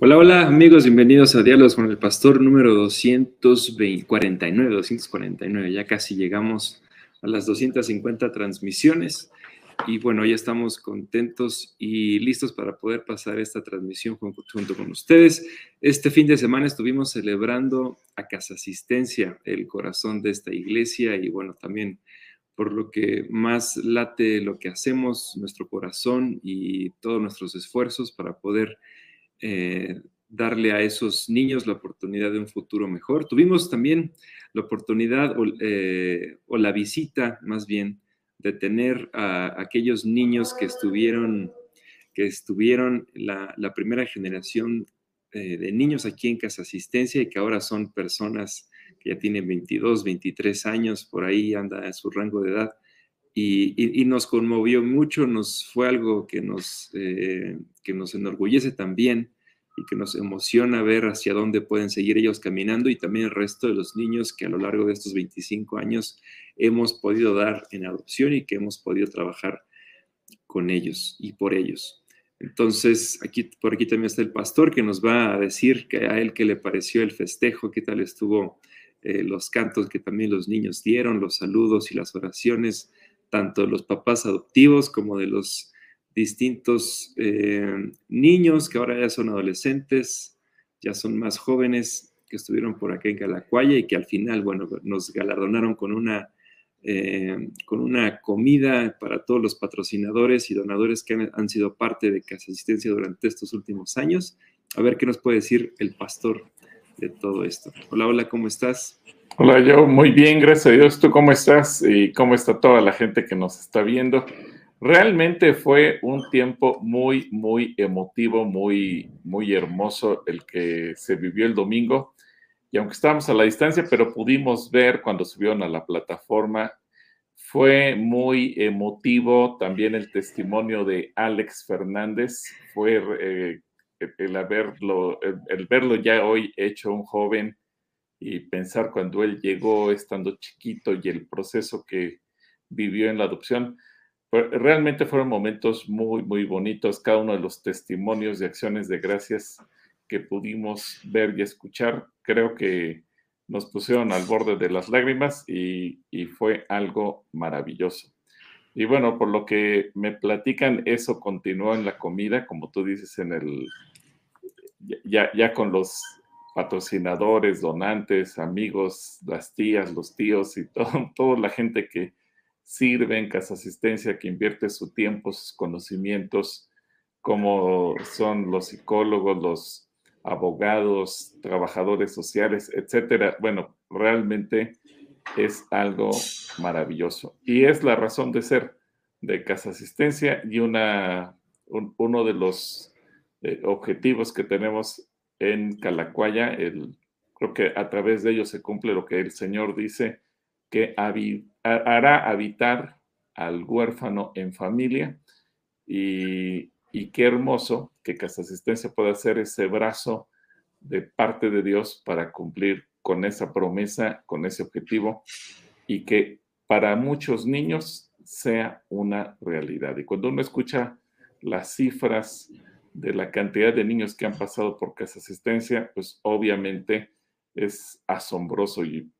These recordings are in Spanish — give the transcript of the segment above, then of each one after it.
Hola, hola amigos, bienvenidos a Diálogos con el Pastor número 249, 249. Ya casi llegamos a las 250 transmisiones y bueno, ya estamos contentos y listos para poder pasar esta transmisión junto con ustedes. Este fin de semana estuvimos celebrando a Casa Asistencia, el corazón de esta iglesia y bueno, también por lo que más late lo que hacemos, nuestro corazón y todos nuestros esfuerzos para poder eh, darle a esos niños la oportunidad de un futuro mejor. Tuvimos también la oportunidad eh, o, la visita, más bien, de tener a aquellos niños que estuvieron, que estuvieron la, primera generación eh, de niños aquí en Casa Asistencia y que ahora son personas que ya tienen 22, 23 años, por ahí anda en su rango de edad. Y, nos conmovió mucho, nos fue algo que nos, que nos enorgullece también y que nos emociona ver hacia dónde pueden seguir ellos caminando y también el resto de los niños que a lo largo de estos 25 años hemos podido dar en adopción y que hemos podido trabajar con ellos y por ellos. Entonces, aquí, por aquí también está el pastor que nos va a decir que a él qué le pareció el festejo, qué tal estuvo eh, los cantos que también los niños dieron, los saludos y las oraciones, tanto de los papás adoptivos como de los distintos eh, niños que ahora ya son adolescentes, ya son más jóvenes, que estuvieron por acá en Calacuaya y que al final, bueno, nos galardonaron con una, eh, con una comida para todos los patrocinadores y donadores que han, han, sido parte de Casa Asistencia durante estos últimos años. A ver qué nos puede decir el pastor de todo esto. Hola, hola, ¿cómo estás? Hola, yo muy bien, gracias a Dios. ¿Tú cómo estás? ¿Y cómo está toda la gente que nos está viendo? Realmente fue un tiempo muy, muy emotivo, muy, muy hermoso el que se vivió el domingo. Y aunque estábamos a la distancia, pero pudimos ver cuando subieron a la plataforma, fue muy emotivo también el testimonio de Alex Fernández. Fue eh, el, haberlo, el verlo ya hoy hecho un joven y pensar cuando él llegó estando chiquito y el proceso que vivió en la adopción realmente fueron momentos muy, muy bonitos, cada uno de los testimonios y acciones de gracias que pudimos ver y escuchar, creo que nos pusieron al borde de las lágrimas y, fue algo maravilloso. Y bueno, por lo que me platican, eso continuó en la comida, como tú dices, en el, ya, ya con los patrocinadores, donantes, amigos, las tías, los tíos y todo, toda la gente que, sirve en Casa Asistencia, que invierte su tiempo, sus conocimientos, como son los psicólogos, los abogados, trabajadores sociales, etcétera. Bueno, realmente es algo maravilloso. Y es la razón de ser de Casa Asistencia y una, uno de los eh, objetivos que tenemos en Calacuaya, el, creo que a través de ello se cumple lo que el Señor dice, que hará habitar al huérfano en familia y, qué hermoso que Casa Asistencia pueda ser ese brazo de parte de Dios para cumplir con esa promesa, con ese objetivo y que para muchos niños sea una realidad. Y cuando uno escucha las cifras de la cantidad de niños que han pasado por Casa Asistencia, pues obviamente es asombroso y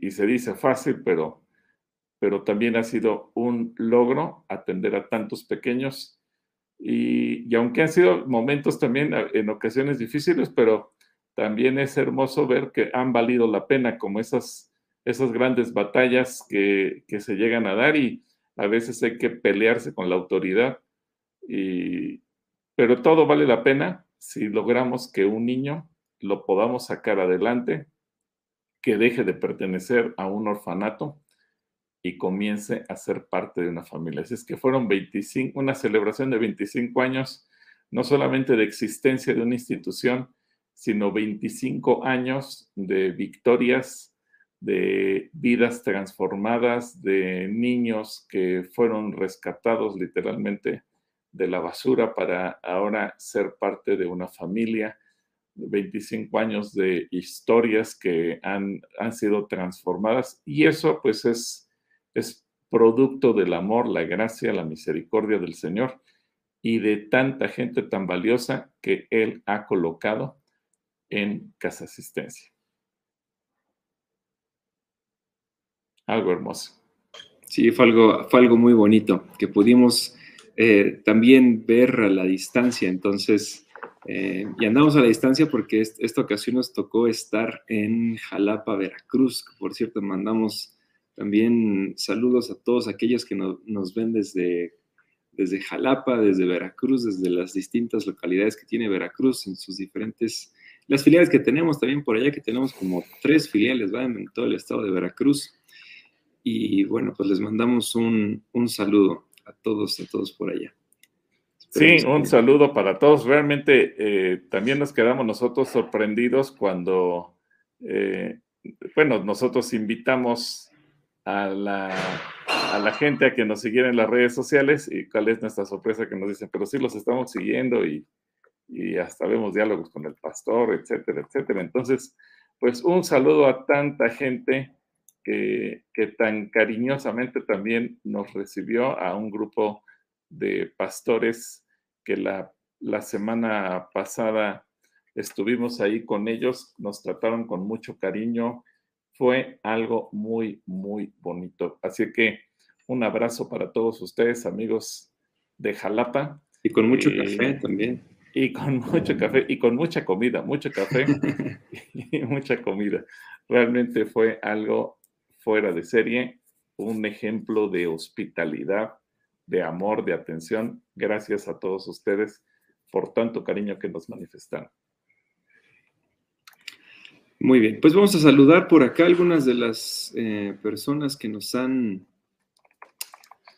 y, se dice fácil, pero, pero también ha sido un logro atender a tantos pequeños. Y, aunque han sido momentos también en ocasiones difíciles, pero también es hermoso ver que han valido la pena como esas, esas grandes batallas que, que se llegan a dar y a veces hay que pelearse con la autoridad. Y, pero todo vale la pena si logramos que un niño lo podamos sacar adelante que deje de pertenecer a un orfanato y comience a ser parte de una familia. Así es que fueron 25, una celebración de 25 años, no solamente de existencia de una institución, sino 25 años de victorias, de vidas transformadas, de niños que fueron rescatados literalmente de la basura para ahora ser parte de una familia, 25 años de historias que han, han sido transformadas y eso pues es, es producto del amor, la gracia, la misericordia del Señor. y de tanta gente tan valiosa que Él ha colocado en Casa Asistencia. Algo hermoso. Sí, fue algo, fue algo muy bonito, que pudimos eh, también ver a la distancia. Entonces, eh, y andamos a la distancia porque esta ocasión nos tocó estar en Jalapa, Veracruz. Por cierto, mandamos también saludos a todos aquellos que nos ven desde desde Jalapa, desde Veracruz, desde las distintas localidades que tiene Veracruz en sus diferentes, las filiales que tenemos también por allá, que tenemos como tres filiales ¿va? en todo el estado de Veracruz. Y bueno, pues les mandamos un, saludo a todos, a todos por allá. sí, un saludo para todos. Realmente eh, también nos quedamos nosotros sorprendidos cuando, eh, bueno, nosotros invitamos a la a la gente a que nos siguiera en las redes sociales y cuál es nuestra sorpresa que nos dicen, pero sí los estamos siguiendo y, y hasta vemos diálogos con el pastor, etcétera, etcétera. Entonces, pues un saludo a tanta gente que, que tan cariñosamente también nos recibió a un grupo de pastores que la, la semana pasada estuvimos ahí con ellos, nos trataron con mucho cariño, fue algo muy, muy bonito. Así que un abrazo para todos ustedes, amigos de Jalapa. Y con mucho eh, café también. Y con mucho café y con mucha comida, mucho café y mucha comida. Realmente fue algo fuera de serie, un ejemplo de hospitalidad, de amor, de atención. Gracias a todos ustedes por tanto cariño que nos manifestaron. Muy bien, pues vamos a saludar por acá algunas de las eh, personas que nos han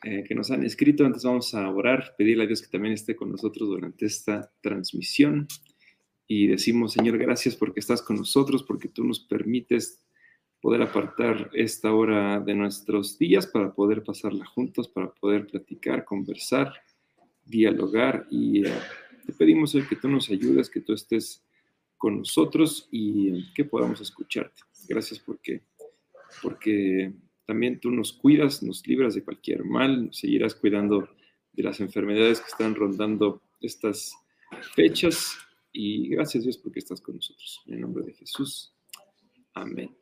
eh, que nos han escrito. Antes vamos a orar, pedirle a Dios que también esté con nosotros durante esta transmisión. Y decimos, Señor, gracias porque estás con nosotros, porque tú nos permites poder apartar esta hora de nuestros días para poder pasarla juntos, para poder platicar, conversar, dialogar. Y eh, te pedimos que tú nos ayudes, que tú estés con nosotros y eh, que podamos escucharte. Gracias porque, porque también tú nos cuidas, nos libras de cualquier mal, seguirás cuidando de las enfermedades que están rondando estas fechas. Y gracias Dios porque estás con nosotros. En el nombre de Jesús. Amén.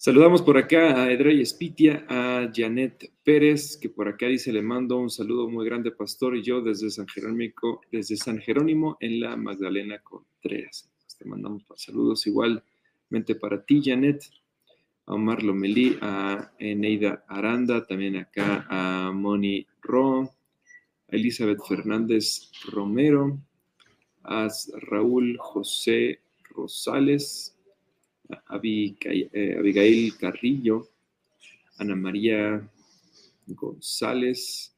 Saludamos por acá a Edrey Espitia, a Janet Pérez, que por acá dice, le mando un saludo muy grande, pastor, y yo desde San Jerónimo, desde San Jerónimo en la Magdalena Contreras. Te mandamos saludos igualmente para ti, Janet a Omar Lomelí, a Eneida Aranda, también acá a Moni Ro, a Elizabeth Fernández Romero, a Raúl José Rosales, eh, Abigail, Carrillo, Ana María González,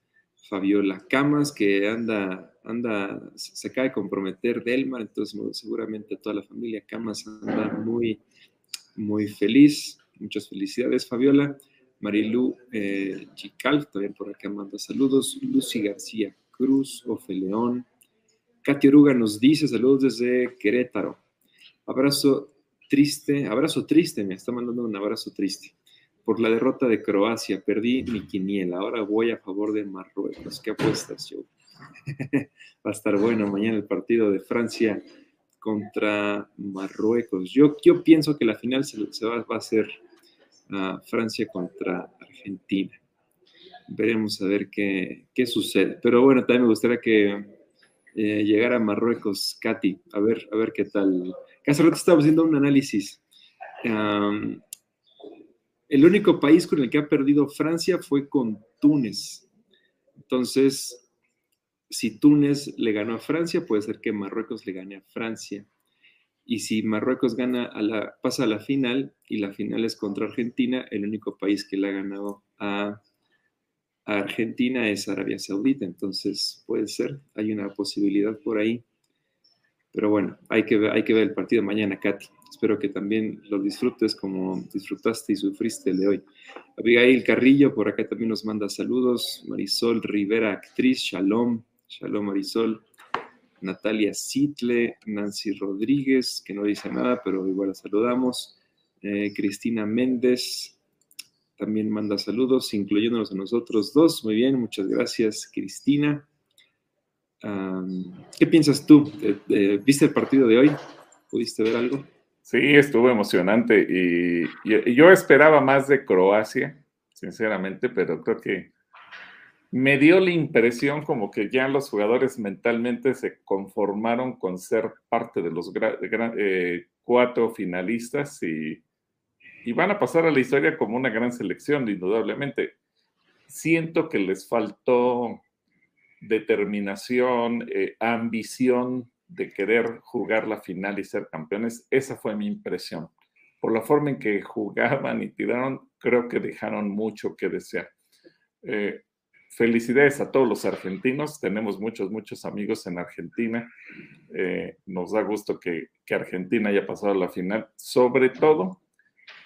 Fabiola Camas, que anda, anda, se acaba de comprometer Delmar, entonces seguramente toda la familia Camas anda muy, muy feliz. Muchas felicidades, Fabiola. Marilu eh, también por acá manda saludos. Lucy García Cruz, Ofe León. Katia Oruga nos dice saludos desde Querétaro. Abrazo triste, abrazo triste, me está mandando un abrazo triste. Por la derrota de Croacia, perdí mi quiniela. Ahora voy a favor de Marruecos. ¿Qué apuestas, yo? Va a estar bueno mañana el partido de Francia contra Marruecos. Yo, yo pienso que la final se, va, a hacer Francia contra Argentina. Veremos a ver qué, sucede. Pero bueno, también me gustaría que eh, llegara a Marruecos, Katy, a ver, a ver qué tal. Hace rato estaba haciendo un análisis. el único país con el que ha perdido Francia fue con Túnez. Entonces, si Túnez le ganó a Francia, puede ser que Marruecos le gane a Francia. Y si Marruecos gana pasa a la final y la final es contra Argentina, el único país que le ha ganado a, Argentina es Arabia Saudita. Entonces puede ser, hay una posibilidad por ahí. Pero bueno, hay que, ver, el partido mañana, Katy. Espero que también lo disfrutes como disfrutaste y sufriste de hoy. Abigail Carrillo, por acá también nos manda saludos. Marisol Rivera, actriz. Shalom. Shalom, Marisol. Natalia Sitle, Nancy Rodríguez, que no dice nada, pero igual la saludamos. Eh, Cristina Méndez también manda saludos, incluyéndonos a nosotros dos. Muy bien, muchas gracias, Cristina. ¿Qué piensas tú? ¿Viste el partido de hoy? ¿Pudiste ver algo? Sí, estuvo emocionante y, yo esperaba más de Croacia, sinceramente, pero creo que me dio la impresión como que ya los jugadores mentalmente se conformaron con ser parte de los eh, cuatro finalistas y, y, van a pasar a la historia como una gran selección, indudablemente. Siento que les faltó determinación, eh, ambición de querer jugar la final y ser campeones. Esa fue mi impresión. Por la forma en que jugaban y tiraron, creo que dejaron mucho que desear. Eh, felicidades a todos los argentinos. Tenemos muchos, muchos amigos en Argentina. Eh, nos da gusto que, que, Argentina haya pasado la final. Sobre todo,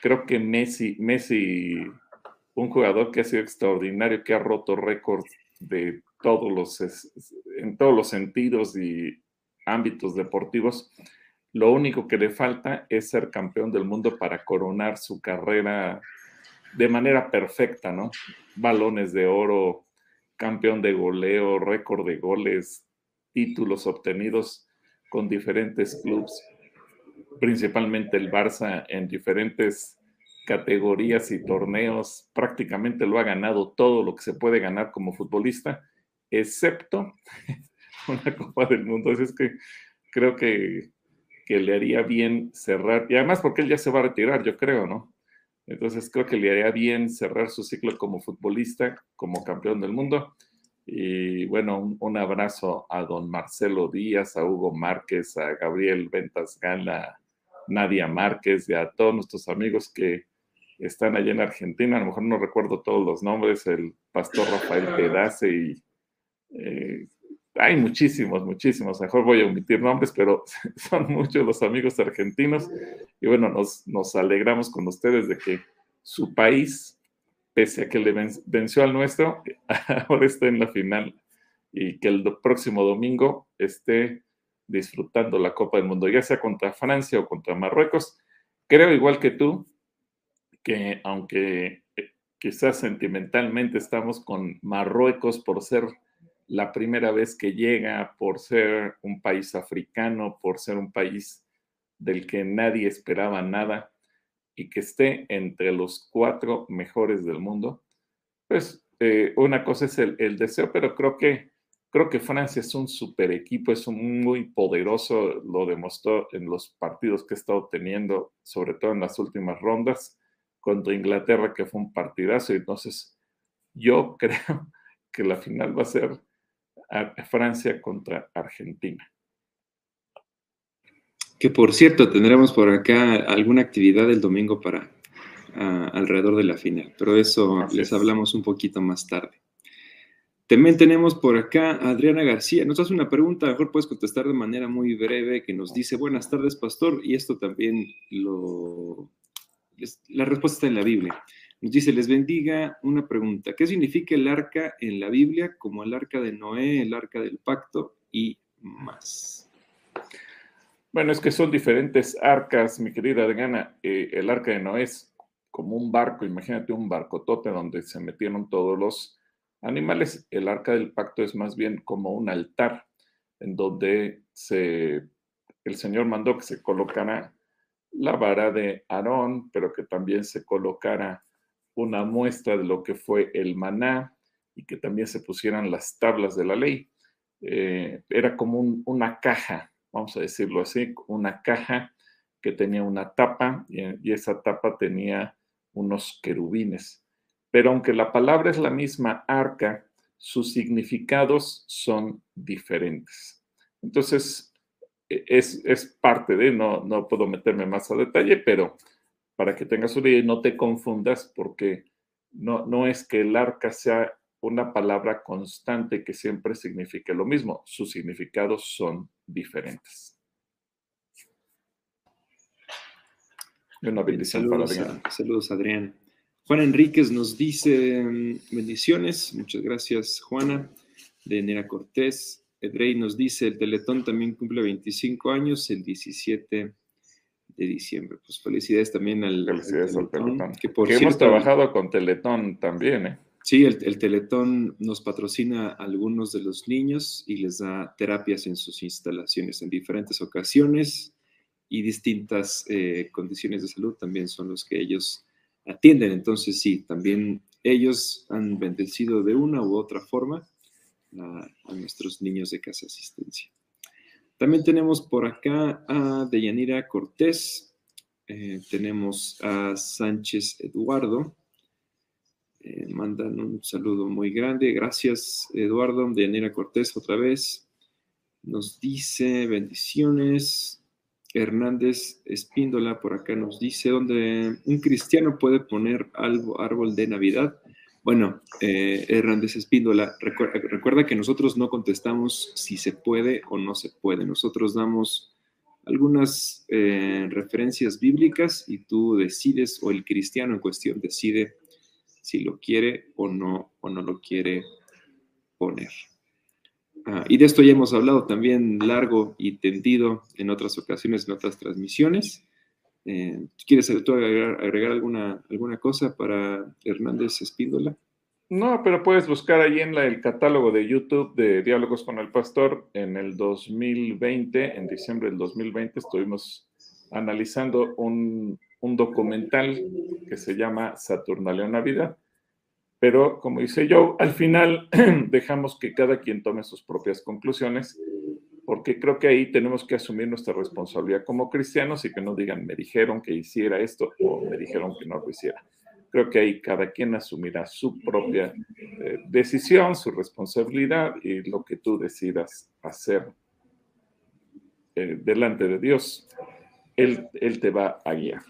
creo que Messi, Messi, un jugador que ha sido extraordinario, que ha roto récords de todos los, en todos los sentidos y ámbitos deportivos. Lo único que le falta es ser campeón del mundo para coronar su carrera de manera perfecta, ¿no? Balones de oro, campeón de goleo, récord de goles, títulos obtenidos con diferentes clubes, principalmente el Barça en diferentes categorías y torneos, prácticamente lo ha ganado todo lo que se puede ganar como futbolista excepto una Copa del Mundo. Es que creo que, que, le haría bien cerrar, y además porque él ya se va a retirar, yo creo, ¿no? Entonces creo que le haría bien cerrar su ciclo como futbolista, como campeón del mundo. Y bueno, un, abrazo a don Marcelo Díaz, a Hugo Márquez, a Gabriel Ventas Gala, Nadia Márquez y a todos nuestros amigos que están allá en Argentina. A lo mejor no recuerdo todos los nombres, el pastor Rafael Pedace y eh, hay muchísimos, muchísimos, mejor voy a omitir nombres, pero son muchos los amigos argentinos y bueno, nos, nos alegramos con ustedes de que su país, pese a que le venció al nuestro, ahora está en la final y que el próximo domingo esté disfrutando la Copa del Mundo, ya sea contra Francia o contra Marruecos. Creo igual que tú que aunque eh, quizás sentimentalmente estamos con Marruecos por ser la primera vez que llega por ser un país africano, por ser un país del que nadie esperaba nada y que esté entre los cuatro mejores del mundo, pues eh, una cosa es el, deseo, pero creo que, creo que Francia es un super equipo, es un muy poderoso, lo demostró en los partidos que ha estado teniendo, sobre todo en las últimas rondas, contra Inglaterra, que fue un partidazo. Entonces, yo creo que la final va a ser Francia contra Argentina. Que por cierto, tendremos por acá alguna actividad el domingo para ah, alrededor de la final, pero eso les hablamos un poquito más tarde. También tenemos por acá a Adriana García. Nos hace una pregunta, mejor puedes contestar de manera muy breve, que nos dice, buenas tardes, pastor, y esto también lo... La respuesta está en la Biblia. Dice, les bendiga una pregunta. ¿Qué significa el arca en la Biblia como el arca de Noé, el arca del pacto y más? Bueno, es que son diferentes arcas, mi querida Adriana. Eh, el arca de Noé es como un barco, imagínate un barcotote donde se metieron todos los animales. El arca del pacto es más bien como un altar en donde se, el Señor mandó que se colocara la vara de Aarón, pero que también se colocara una muestra de lo que fue el maná y que también se pusieran las tablas de la ley. Eh, era como una caja, vamos a decirlo así, una caja que tenía una tapa y, esa tapa tenía unos querubines. Pero aunque la palabra es la misma arca, sus significados son diferentes. Entonces, e, es, es parte de, no, no puedo meterme más a detalle, pero para que tengas una idea y no te confundas, porque no, no es que el arca sea una palabra constante que siempre signifique lo mismo, sus significados son diferentes. Una bendición para Adrián. Saludos, Adrián. Juan Enríquez nos dice mm, bendiciones. Muchas gracias, Juana. De Nera Cortés. Edrey nos dice, el Teletón también cumple 25 años, el 17 de diciembre. Pues felicidades también al, felicidades al Teletón. Que, por hemos trabajado con Teletón también, ¿eh? Sí, el, Teletón nos patrocina a algunos de los niños y les da terapias en sus instalaciones en diferentes ocasiones y distintas eh, condiciones de salud también son los que ellos atienden. Entonces, sí, también ellos han bendecido de una u otra forma a, nuestros niños de casa asistencia. También tenemos por acá a Deyanira Cortés, eh, tenemos a Sánchez Eduardo, eh, mandan un saludo muy grande. Gracias, Eduardo, de Yanira Cortés, otra vez. Nos dice bendiciones. Hernández Espíndola por acá nos dice ¿dónde un cristiano puede poner algo, árbol de Navidad. Bueno, eh, Hernández Espíndola, recuerda, que nosotros no contestamos si se puede o no se puede. Nosotros damos algunas eh, referencias bíblicas y tú decides, o el cristiano en cuestión decide si lo quiere o no, o no lo quiere poner. Ah, y de esto ya hemos hablado también largo y tendido en otras ocasiones, en otras transmisiones. Eh, ¿Quieres agregar, alguna, alguna cosa para Hernández Espíndola? No, pero puedes buscar ahí en el catálogo de YouTube de Diálogos con el Pastor. En el 2020, en diciembre del 2020, estuvimos analizando un, un documental que se llama Saturnaleo Navidad. Pero como dice yo, al final dejamos que cada quien tome sus propias conclusiones, porque creo que ahí tenemos que asumir nuestra responsabilidad como cristianos y que no digan, me dijeron que hiciera esto o me dijeron que no lo hiciera. Creo que ahí cada quien asumirá su propia eh, decisión, su responsabilidad y lo que tú decidas hacer eh, delante de Dios, él, él te va a guiar.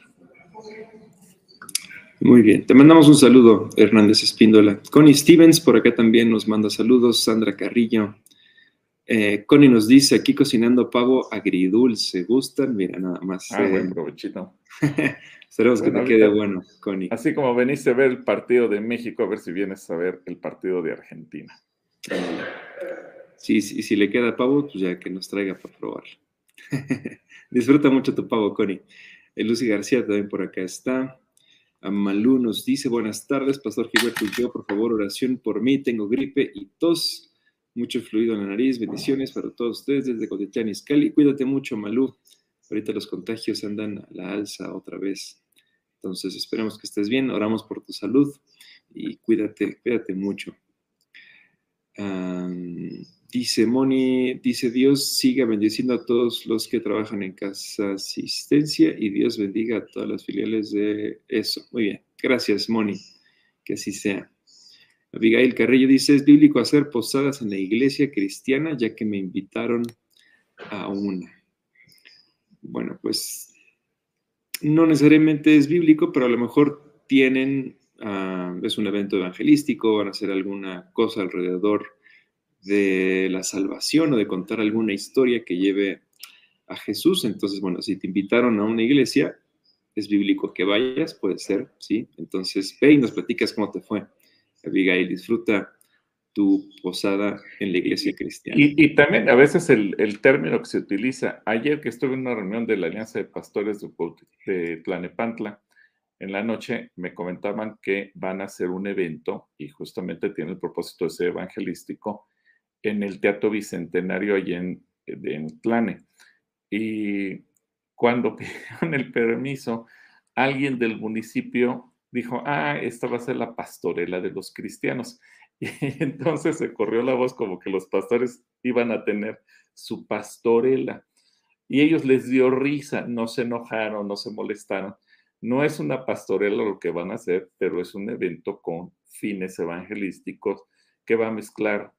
Muy bien, te mandamos un saludo, Hernández Espíndola. Connie Stevens por acá también nos manda saludos, Sandra Carrillo. Eh, Connie nos dice, aquí cocinando pavo agridulce, ¿gustan? Mira, nada más. Ah, buen eh, provechito. Esperemos que te quede bueno, Connie. Así como veniste a ver el partido de México, a ver si vienes a ver el partido de Argentina. Sí, sí, si le queda pavo, pues ya que nos traiga para probar. Disfruta mucho tu pavo, Connie. Lucy García también por acá está. Malú nos dice, buenas tardes, Pastor Gilberto, yo, por favor, oración por mí, tengo gripe y tos, mucho fluido en la nariz, bendiciones para todos ustedes desde Cotitlán Iscali. Cuídate mucho, Malú. Ahorita los contagios andan a la alza otra vez. Entonces, esperemos que estés bien, oramos por tu salud y cuídate, cuídate mucho. Dice Moni, dice Dios siga bendiciendo a todos los que trabajan en Casa Asistencia y Dios bendiga a todas las filiales de eso. Muy bien, gracias Moni, que así sea. Abigail Carrillo dice, es bíblico hacer posadas en la iglesia cristiana ya que me invitaron a una. Bueno, pues no necesariamente es bíblico, pero a lo mejor tienen, ah, es un evento evangelístico, van a hacer alguna cosa alrededor de la salvación o de contar alguna historia que lleve a Jesús. Entonces, bueno, si te invitaron a una iglesia, es bíblico que vayas, puede ser, ¿sí? Entonces, ve y nos platicas cómo te fue. Abigail, disfruta tu posada en la iglesia cristiana. Y, también a veces el, término que se utiliza, ayer que estuve en una reunión de la Alianza de Pastores de, de Tlanepantla, en la noche me comentaban que van a hacer un evento y justamente tiene el propósito de ser evangelístico en el Teatro Bicentenario allí en, en Tlane. Y cuando pidieron el permiso, alguien del municipio dijo, ah, esta va a ser la pastorela de los cristianos. Y entonces se corrió la voz como que los pastores iban a tener su pastorela. Y ellos les dio risa, no se enojaron, no se molestaron. No es una pastorela lo que van a hacer, pero es un evento con fines evangelísticos que va a mezclar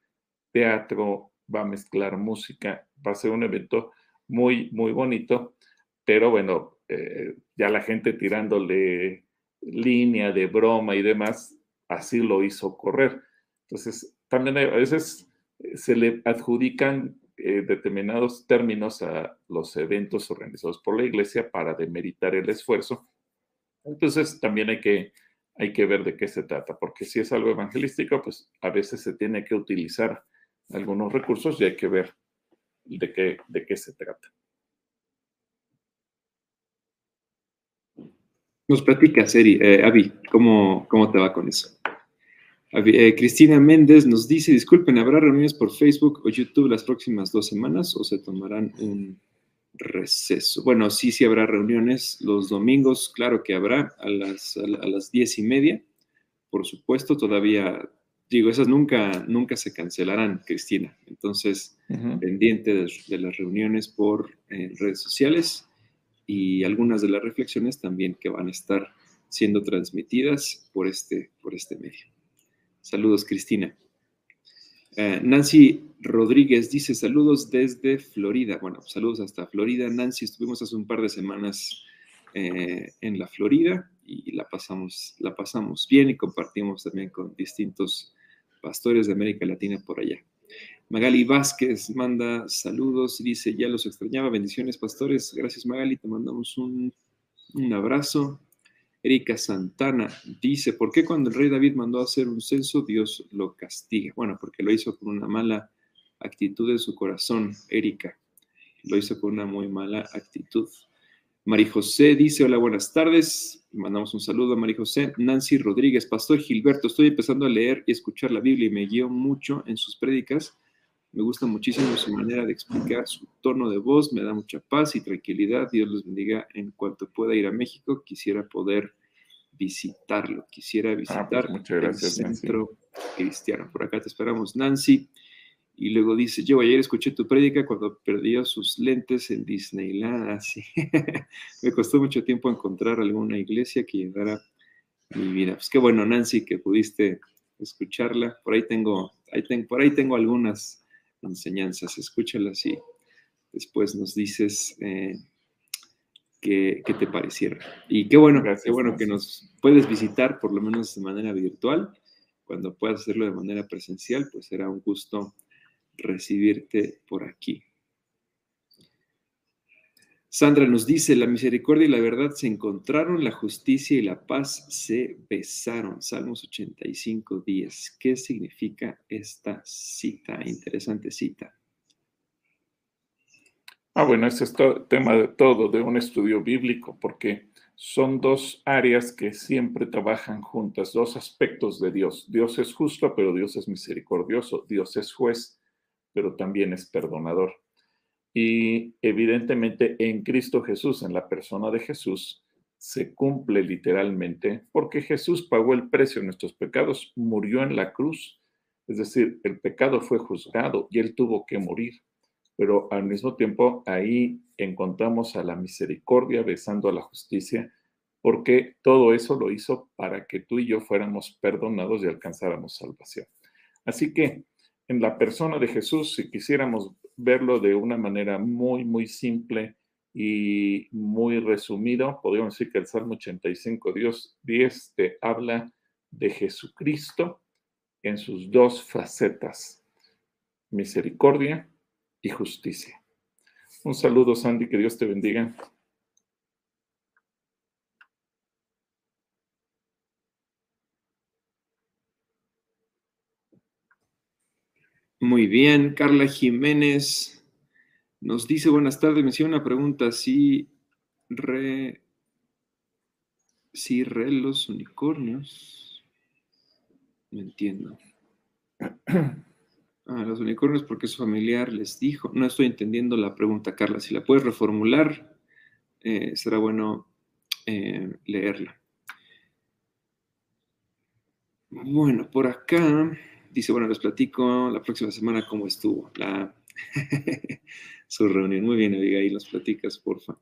teatro, va a mezclar música, va a ser un evento muy, muy bonito, pero bueno, eh, ya la gente tirándole línea de broma y demás, así lo hizo correr. Entonces, también a veces eh, se le adjudican eh, determinados términos a los eventos organizados por la iglesia para demeritar el esfuerzo. Entonces, también hay que, hay que ver de qué se trata, porque si es algo evangelístico, pues a veces se tiene que utilizar algunos recursos y hay que ver de qué, de qué se trata. Nos platicas, Eri, eh, Avi, ¿cómo, ¿cómo te va con eso? Eh, Cristina Méndez nos dice, disculpen, ¿habrá reuniones por Facebook o YouTube las próximas dos semanas o se tomarán un receso? Bueno, sí, sí habrá reuniones los domingos, claro que habrá, a las, a las diez y media, por supuesto, todavía, digo, esas nunca, nunca se cancelarán, Cristina. Entonces, pendiente de, las reuniones por eh, redes sociales y algunas de las reflexiones también que van a estar siendo transmitidas por este, por este medio. Saludos, Cristina. Eh, Nancy Rodríguez dice saludos desde Florida. Bueno, saludos hasta Florida. Nancy, estuvimos hace un par de semanas eh, en la Florida y la pasamos, la pasamos bien y compartimos también con distintos pastores de América Latina por allá. Magali Vázquez manda saludos y dice, ya los extrañaba, bendiciones pastores. Gracias Magali, te mandamos un, un abrazo. Erika Santana dice, ¿por qué cuando el rey David mandó a hacer un censo, Dios lo castiga? Bueno, porque lo hizo con una mala actitud en su corazón, Erika. Lo hizo con una muy mala actitud. María José dice, hola, buenas tardes. Mandamos un saludo a María José. Nancy Rodríguez, Pastor Gilberto, estoy empezando a leer y escuchar la Biblia y me guío mucho en sus prédicas. Me gusta muchísimo su manera de explicar, su tono de voz, me da mucha paz y tranquilidad. Dios los bendiga. En cuanto pueda ir a México, quisiera poder visitarlo. Quisiera ah, pues visitar el centro cristiano. Por acá te esperamos, Nancy. Y luego dice, yo ayer escuché tu prédica cuando perdió sus lentes en Disneyland. Así. Me costó mucho tiempo encontrar alguna iglesia que llegara mi vida. Pues qué bueno, Nancy, que pudiste escucharla. Por ahí tengo, ahí por ahí tengo algunas enseñanzas, escúchalas y después nos dices eh, qué, te parecieron. Y qué bueno, qué bueno que nos puedes visitar por lo menos de manera virtual. Cuando puedas hacerlo de manera presencial, pues será un gusto recibirte por aquí. Sandra nos dice, la misericordia y la verdad se encontraron, la justicia y la paz se besaron. Salmos 85 días. ¿Qué significa esta cita? Interesante cita. Ah, bueno, ese es tema de todo, de un estudio bíblico, porque son dos áreas que siempre trabajan juntas, dos aspectos de Dios. Dios es justo, pero Dios es misericordioso. Dios es juez, pero también es perdonador. Y evidentemente en Cristo Jesús, en la persona de Jesús, se cumple literalmente porque Jesús pagó el precio de nuestros pecados, murió en la cruz. Es decir, el pecado fue juzgado y él tuvo que morir. Pero al mismo tiempo ahí encontramos a la misericordia besando a la justicia, porque todo eso lo hizo para que tú y yo fuéramos perdonados y alcanzáramos salvación. Así que en la persona de Jesús, si quisiéramos verlo de una manera muy, muy simple y muy resumido, podríamos decir que el Salmo 85, Dios 10, te habla de Jesucristo en sus dos facetas, misericordia y justicia. Un saludo, Sandy, que Dios te bendiga. Muy bien, Carla Jiménez nos dice buenas tardes, me hicieron una pregunta, si re, si re los unicornios, no entiendo. Ah, los unicornios porque su familiar les dijo, no estoy entendiendo la pregunta, Carla, si la puedes reformular, eh, será bueno eh, leerla. Bueno, por acá dice, bueno, les platico la próxima semana cómo estuvo la, su reunión. Muy bien, ahí los platicas, porfa.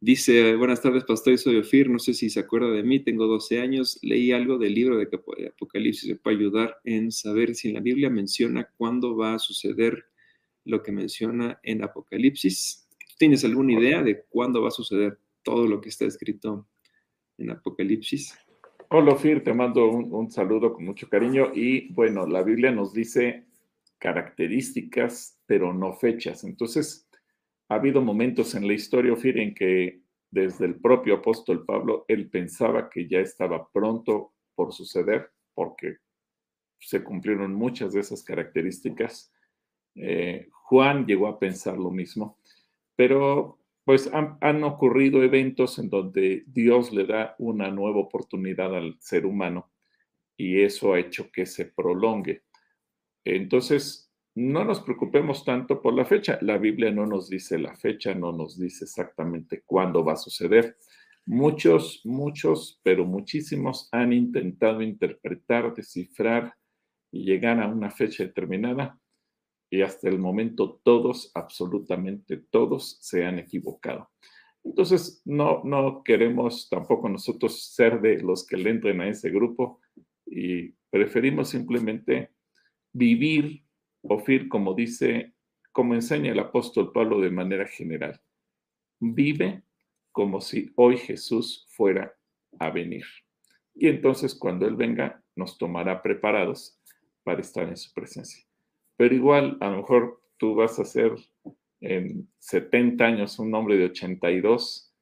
Dice, buenas tardes, pastor, soy Ofir, no sé si se acuerda de mí, tengo 12 años, leí algo del libro de Apocalipsis, me puede ayudar en saber si en la Biblia menciona cuándo va a suceder lo que menciona en Apocalipsis. ¿Tienes alguna idea de cuándo va a suceder todo lo que está escrito en Apocalipsis? Hola, Fir, te mando un, saludo con mucho cariño. Y bueno, la Biblia nos dice características, pero no fechas. Entonces, ha habido momentos en la historia, Ofir, en que desde el propio apóstol Pablo, él pensaba que ya estaba pronto por suceder, porque se cumplieron muchas de esas características. Eh, Juan llegó a pensar lo mismo, pero pues han, ocurrido eventos en donde Dios le da una nueva oportunidad al ser humano y eso ha hecho que se prolongue. Entonces, no nos preocupemos tanto por la fecha. La Biblia no nos dice la fecha, no nos dice exactamente cuándo va a suceder. Muchos, muchos, pero muchísimos han intentado interpretar, descifrar y llegar a una fecha determinada y hasta el momento todos, absolutamente todos, se han equivocado. Entonces, no, no queremos tampoco nosotros ser de los que le entren a ese grupo y preferimos simplemente vivir, Ofir, como dice, como enseña el apóstol Pablo de manera general. Vive como si hoy Jesús fuera a venir. Y entonces cuando Él venga, nos tomará preparados para estar en su presencia. Pero igual, a lo mejor tú vas a ser en 70 años un hombre de 82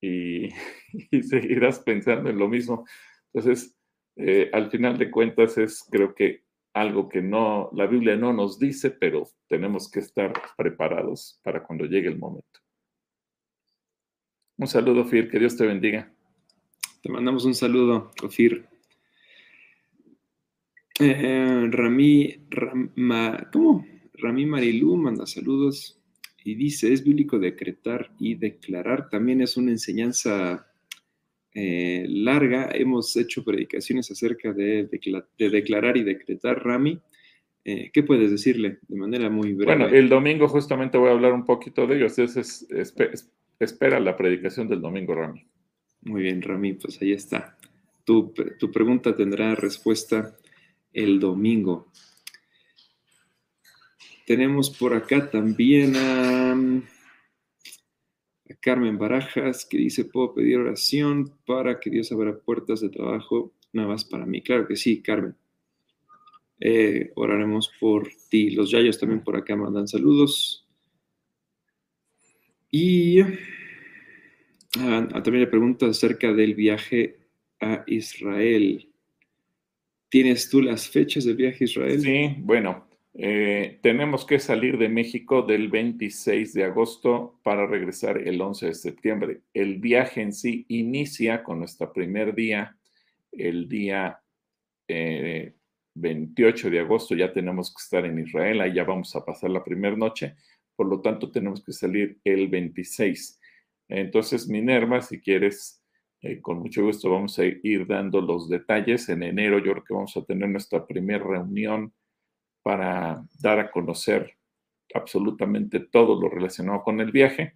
y, y seguirás pensando en lo mismo. Entonces, eh, al final de cuentas es creo que algo que no, la Biblia no nos dice, pero tenemos que estar preparados para cuando llegue el momento. Un saludo, Fir, que Dios te bendiga. Te mandamos un saludo, Ofir. Eh, Rami, ¿cómo? Rami Marilú manda saludos y dice, es bíblico decretar y declarar. También es una enseñanza eh, larga. Hemos hecho predicaciones acerca de, declarar y decretar, Rami. Eh, ¿Qué puedes decirle de manera muy breve? Bueno, el domingo justamente voy a hablar un poquito de ello. Entonces, espera la predicación del domingo, Rami. Muy bien, Rami, pues ahí está. Tu, tu pregunta tendrá respuesta el domingo. Tenemos por acá también a, Carmen Barajas que dice, ¿puedo pedir oración para que Dios abra puertas de trabajo nada más para mí? Claro que sí, Carmen. Eh, oraremos por ti. Los Yayos también por acá mandan saludos. Y ah, también le pregunta acerca del viaje a Israel. ¿Tienes tú las fechas del viaje a Israel? Sí, bueno, eh, tenemos que salir de México del 26 de agosto para regresar el 11 de septiembre. El viaje en sí inicia con nuestro primer día, el día 28 eh, de agosto ya tenemos que estar en Israel, ahí ya vamos a pasar la primera noche por lo tanto tenemos que salir el 26. Entonces, Minerva, si quieres, eh, con mucho gusto vamos a ir dando los detalles. En enero yo creo que vamos a tener nuestra primera reunión para dar a conocer absolutamente todo lo relacionado con el viaje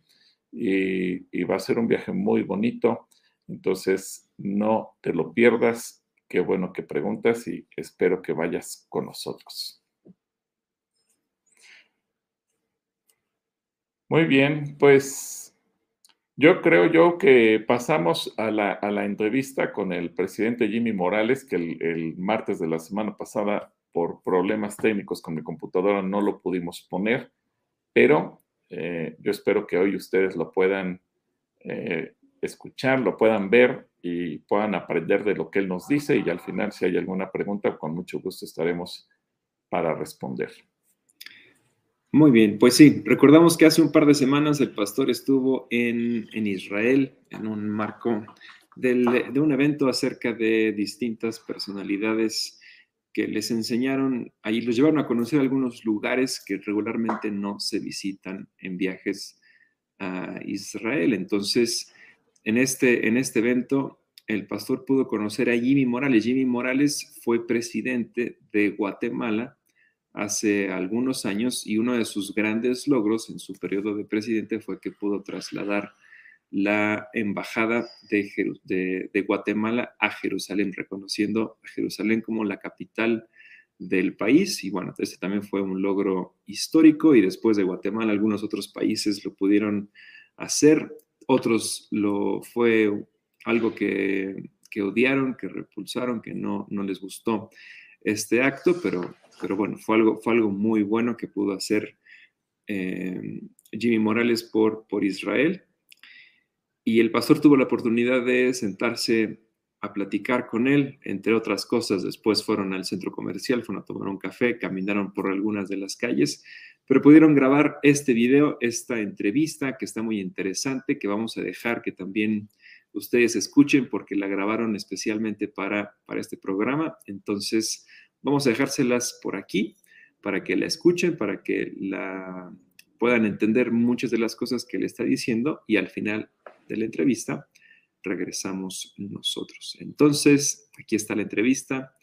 y, y va a ser un viaje muy bonito. Entonces, no te lo pierdas. Qué bueno que preguntas y espero que vayas con nosotros. Muy bien, pues yo creo yo que pasamos a la, entrevista con el presidente Jimmy Morales, que el, martes de la semana pasada, por problemas técnicos con mi computadora, no lo pudimos poner, pero eh, yo espero que hoy ustedes lo puedan eh, escuchar, lo puedan ver y puedan aprender de lo que él nos dice y al final, si hay alguna pregunta, con mucho gusto estaremos para responder. Muy bien, pues sí, recordamos que hace un par de semanas el pastor estuvo en, Israel en un marco de un evento acerca de distintas personalidades que les enseñaron, ahí los llevaron a conocer algunos lugares que regularmente no se visitan en viajes a Israel. Entonces, en este, en este evento, el pastor pudo conocer a Jimmy Morales. Jimmy Morales fue presidente de Guatemala hace algunos años y uno de sus grandes logros en su periodo de presidente fue que pudo trasladar la embajada de, Guatemala a Jerusalén, reconociendo a Jerusalén como la capital del país. Y bueno, ese también fue un logro histórico y después de Guatemala algunos otros países lo pudieron hacer, otros lo fue algo que, odiaron, que repulsaron, que no, no les gustó este acto, pero pero bueno, fue algo, fue algo muy bueno que pudo hacer eh, Jimmy Morales por, por Israel. Y el pastor tuvo la oportunidad de sentarse a platicar con él, entre otras cosas. Después fueron al centro comercial, fueron a tomar un café, caminaron por algunas de las calles, pero pudieron grabar este video, esta entrevista que está muy interesante, que vamos a dejar que también ustedes escuchen porque la grabaron especialmente para, para este programa. Entonces, vamos a dejárselas por aquí para que la escuchen, para que la puedan entender muchas de las cosas que le está diciendo y al final de la entrevista regresamos nosotros. Entonces, aquí está la entrevista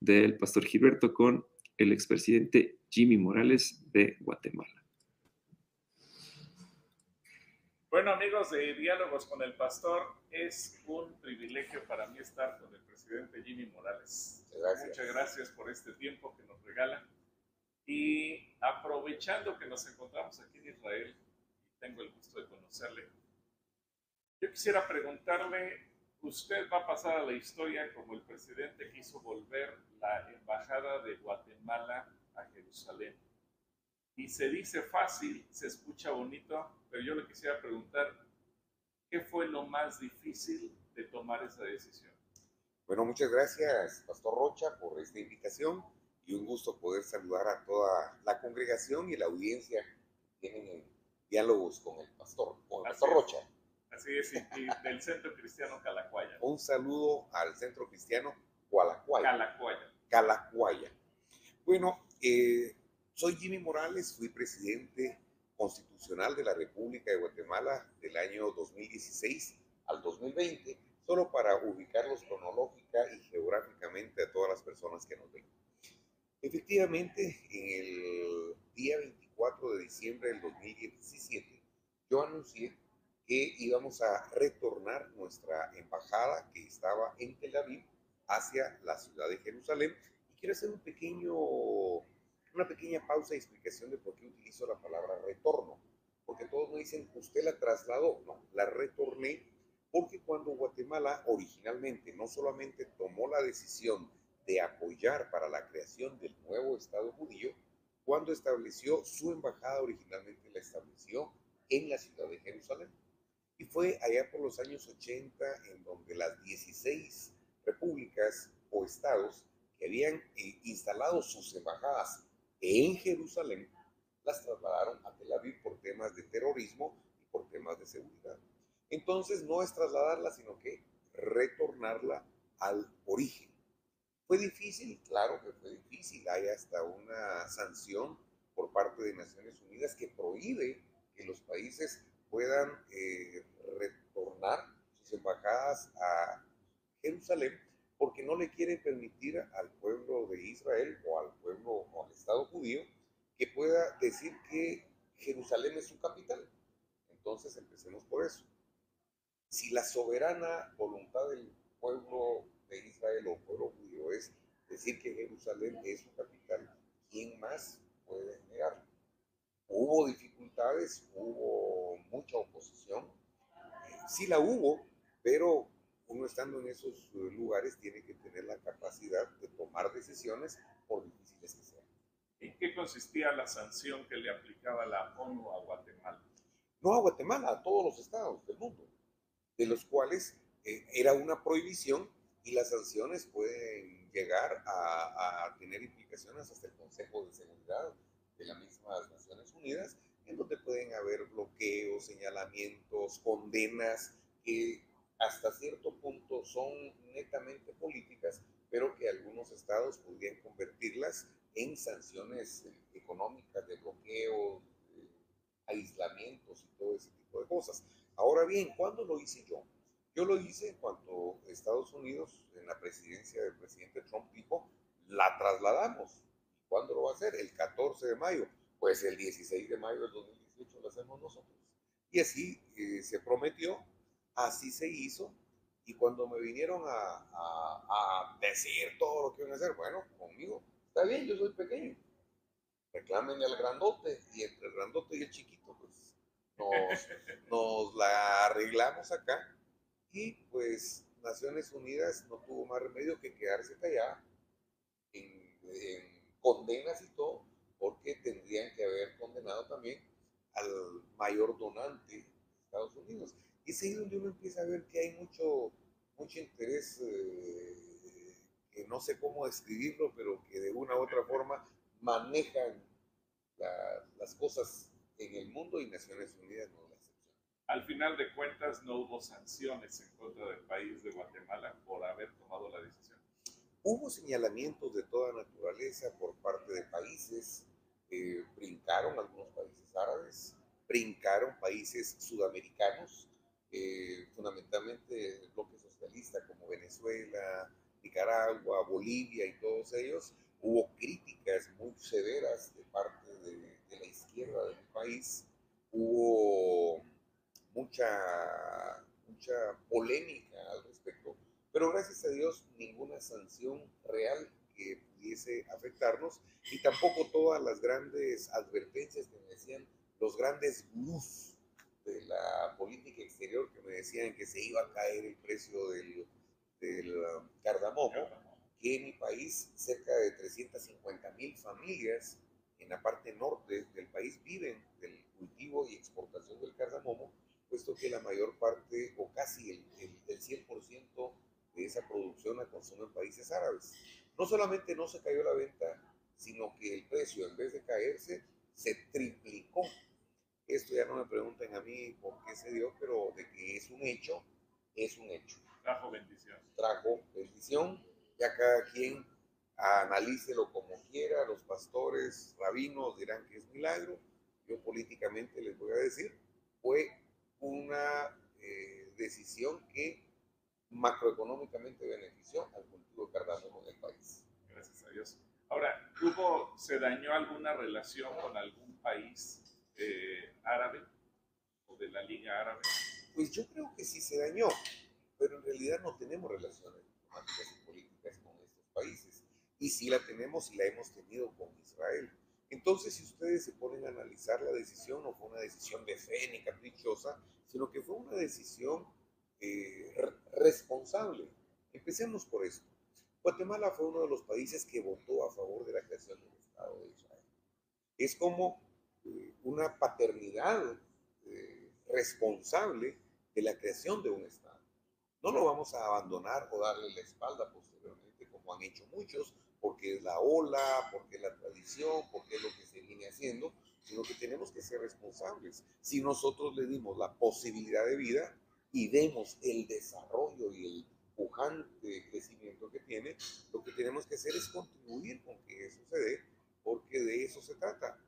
del pastor Gilberto con el expresidente Jimmy Morales de Guatemala. Bueno, amigos de Diálogos con el Pastor, es un privilegio para mí estar con el presidente Jimmy Morales. Muchas gracias por este tiempo que nos regala. Y aprovechando que nos encontramos aquí en Israel, y tengo el gusto de conocerle, yo quisiera preguntarle, usted va a pasar a la historia como el presidente que hizo volver la embajada de Guatemala a Jerusalén. Y se dice fácil, se escucha bonito, pero yo le quisiera preguntar, ¿qué fue lo más difícil de tomar esa decisión? Bueno, muchas gracias, Pastor Rocha, por esta invitación y un gusto poder saludar a toda la congregación y la audiencia que tienen diálogos con el pastor, con el pastor Rocha. Así es, y, del Centro Cristiano Calacuaya. Un saludo al Centro Cristiano Calacuaya. Calacuaya. Calacuaya. Bueno, eh, soy Jimmy Morales, fui presidente constitucional de la República de Guatemala del año 2016 al 2020, solo para ubicarlos cronológica y geográficamente a todas las personas que nos ven. Efectivamente, en el día 24 de diciembre del 2017, yo anuncié que íbamos a retornar nuestra embajada que estaba en Tel Aviv hacia la ciudad de Jerusalén. Y quiero hacer un pequeño, una pequeña pausa y explicación de por qué utilizo la palabra retorno. Porque todos me dicen, usted la trasladó. No, la retorné porque cuando Guatemala originalmente no solamente tomó la decisión de apoyar para la creación del nuevo Estado judío, cuando estableció su embajada originalmente la estableció en la ciudad de Jerusalén. Y fue allá por los años 80 en donde las 16 repúblicas o estados que habían eh, instalado sus embajadas en Jerusalén, las trasladaron a Tel Aviv por temas de terrorismo y por temas de seguridad. Entonces no es trasladarla, sino que retornarla al origen. ¿Fue difícil? Claro que fue difícil. Hay hasta una sanción por parte de Naciones Unidas que prohíbe que los países puedan eh, retornar sus embajadas a Jerusalén porque no le quiere permitir al pueblo de Israel o al pueblo o al Estado judío que pueda decir que Jerusalén es su capital. Entonces empecemos por eso. Si la soberana voluntad del pueblo de Israel o pueblo judío es decir que Jerusalén es su capital, ¿quién más puede negarlo? Hubo dificultades, hubo mucha oposición, eh, sí la hubo, pero uno estando en esos eh, lugares tiene que tener la capacidad de tomar decisiones por difíciles que sean. ¿En qué consistía la sanción que le aplicaba la ONU a Guatemala? No a Guatemala, a todos los estados del mundo, de los cuales eh, era una prohibición y las sanciones pueden llegar a, a, tener implicaciones hasta el Consejo de Seguridad de las mismas Naciones Unidas, en donde pueden haber bloqueos, señalamientos, condenas que hasta cierto punto son netamente políticas, pero que algunos estados podrían convertirlas en sanciones eh, económicas de bloqueo, de aislamientos y todo ese tipo de cosas. Ahora bien, ¿cuándo lo hice yo? Yo lo hice cuando Estados Unidos, en la presidencia del presidente Trump, dijo, la trasladamos. ¿Cuándo lo va a hacer? El 14 de mayo. Pues el 16 de mayo del 2018 lo hacemos nosotros. Y así eh, se prometió Así se hizo. Y cuando me vinieron a, a, decir todo lo que iban a hacer, bueno, conmigo, está bien, yo soy pequeño. Reclamen al grandote. Y entre el grandote y el chiquito, pues nos, nos la arreglamos acá. Y pues Naciones Unidas no tuvo más remedio que quedarse callada en, en condenas y todo, porque tendrían que haber condenado también al mayor donante de Estados Unidos. Y es ahí donde uno empieza a ver que hay mucho, mucho interés, eh, que no sé cómo describirlo, pero que de una u otra forma manejan las cosas en el mundo y Naciones Unidas no la excepción. al final de cuentas no hubo sanciones en contra del país de Guatemala por haber tomado la decisión. Hubo señalamientos de toda naturaleza por parte de países, eh, brincaron algunos países árabes, brincaron países sudamericanos, eh, fundamentalmente el bloque socialista como Venezuela, Nicaragua, Bolivia y todos ellos, hubo críticas muy severas de parte de, de la izquierda del país, hubo mucha, mucha polémica al respecto, pero gracias a Dios ninguna sanción real que pudiese afectarnos y tampoco todas las grandes advertencias que me decían los grandes gurús de la política exterior que me decían que se iba a caer el precio del, del um, cardamomo, que en mi país cerca de 350 mil familias en la parte norte del país viven del cultivo y exportación del cardamomo, puesto que la mayor parte o casi el, el, el 100% de esa producción la consumen países árabes. No solamente no se cayó la venta, sino que el precio en vez de caerse se triplicó. Esto ya no me pregunten a mí por qué se dio, pero de que es un hecho, es un hecho. Trajo bendición. Trajo bendición. Ya cada quien analícelo como quiera. Los pastores, rabinos dirán que es milagro. Yo políticamente les voy a decir, fue una eh, decisión que macroeconómicamente benefició al cultivo cardamomo en el país. Gracias a Dios. Ahora, ¿hubo, se dañó alguna relación con algún país eh, árabe o de la Liga Árabe? Pues yo creo que sí se dañó, pero en realidad no tenemos relaciones diplomáticas y políticas con estos países. Y sí la tenemos y la hemos tenido con Israel. Entonces, si ustedes se ponen a analizar la decisión, no fue una decisión de fe ni caprichosa, sino que fue una decisión eh, responsable. Empecemos por esto. Guatemala fue uno de los países que votó a favor de la creación del Estado de Israel. Es como una paternidad eh, responsable de la creación de un Estado. No lo vamos a abandonar o darle la espalda posteriormente, como han hecho muchos, porque es la ola, porque es la tradición, porque es lo que se viene haciendo, sino que tenemos que ser responsables. Si nosotros le dimos la posibilidad de vida y vemos el desarrollo y el pujante crecimiento que tiene, lo que tenemos que hacer es contribuir con que eso se dé, porque de eso se trata.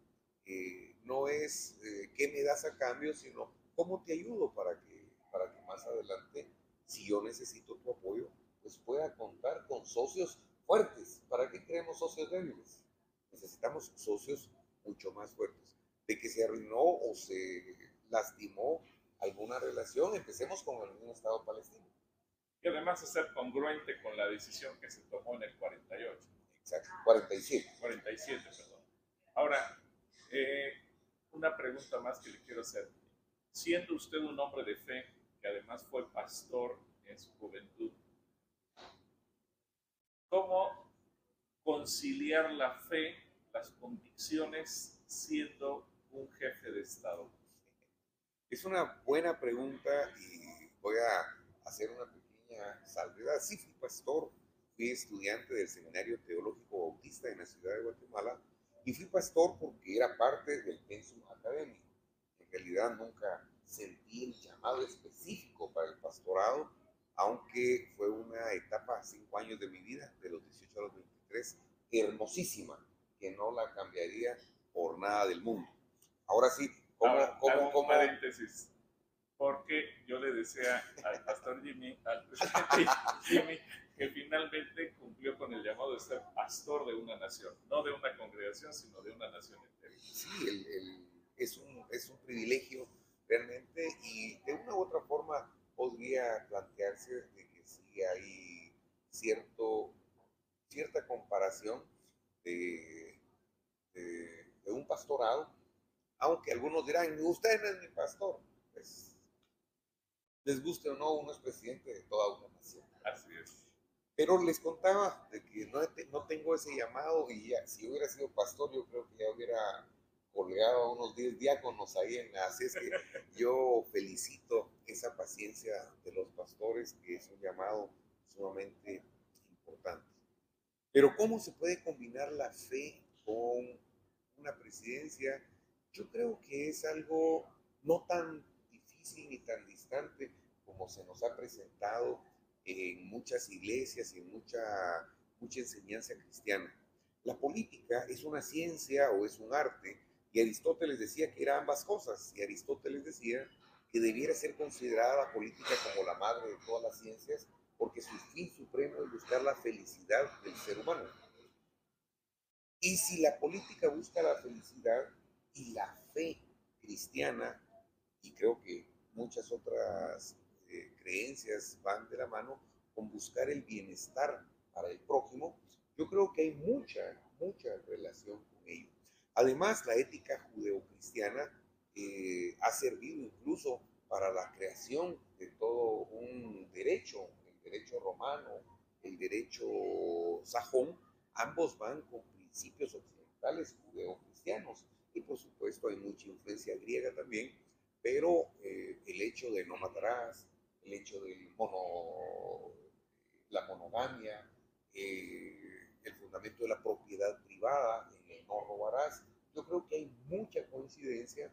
Eh, no es eh, qué me das a cambio, sino cómo te ayudo para que, para que más adelante, si yo necesito tu apoyo, pues pueda contar con socios fuertes. ¿Para qué queremos socios débiles? Necesitamos socios mucho más fuertes. De que se arruinó o se lastimó alguna relación, empecemos con el mismo Estado palestino. Y además es ser congruente con la decisión que se tomó en el 48. Exacto, 47. 47, perdón. Ahora, eh, una pregunta más que le quiero hacer. Siendo usted un hombre de fe, que además fue pastor en su juventud, ¿cómo conciliar la fe, las convicciones, siendo un jefe de Estado? Es una buena pregunta y voy a hacer una pequeña salvedad. Sí, fui pastor, fui estudiante del Seminario Teológico Bautista en la ciudad de Guatemala y fui pastor porque era parte del pensum académico. En realidad nunca sentí el llamado específico para el pastorado, aunque fue una etapa, cinco años de mi vida, de los 18 a los 23, hermosísima, que no la cambiaría por nada del mundo. Ahora sí, ¿cómo, Ahora, cómo, hago un cómo? paréntesis. Porque yo le decía al pastor Jimmy, al presidente Jimmy, que finalmente cumplió con el llamado de ser pastor de una nación, no de una congregación, sino de una nación entera. Sí, el- el- es, un, es un privilegio realmente y de una u otra forma podría plantearse de que sí hay cierto, cierta comparación de, de- de un pastorado, aunque algunos dirán, usted no es mi pastor, pues les guste o no, uno es presidente de toda una nación. Así es. Pero les contaba de que no, no tengo ese llamado y ya, si hubiera sido pastor, yo creo que ya hubiera colgado a unos 10 diáconos ahí en la... Así es que yo felicito esa paciencia de los pastores, que es un llamado sumamente importante. Pero ¿cómo se puede combinar la fe con una presidencia? Yo creo que es algo no tan difícil ni tan distante como se nos ha presentado en muchas iglesias y en mucha, mucha enseñanza cristiana. La política es una ciencia o es un arte y Aristóteles decía que era ambas cosas y Aristóteles decía que debiera ser considerada la política como la madre de todas las ciencias porque su fin supremo es buscar la felicidad del ser humano. Y si la política busca la felicidad y la fe cristiana, y creo que muchas otras creencias van de la mano con buscar el bienestar para el prójimo, yo creo que hay mucha, mucha relación con ello. Además, la ética judeocristiana eh, ha servido incluso para la creación de todo un derecho, el derecho romano, el derecho sajón, ambos van con principios occidentales judeocristianos y por supuesto hay mucha influencia griega también, pero eh, el hecho de no matarás, el hecho de mono, la monogamia, eh, el fundamento de la propiedad privada, el no robarás, yo creo que hay mucha coincidencia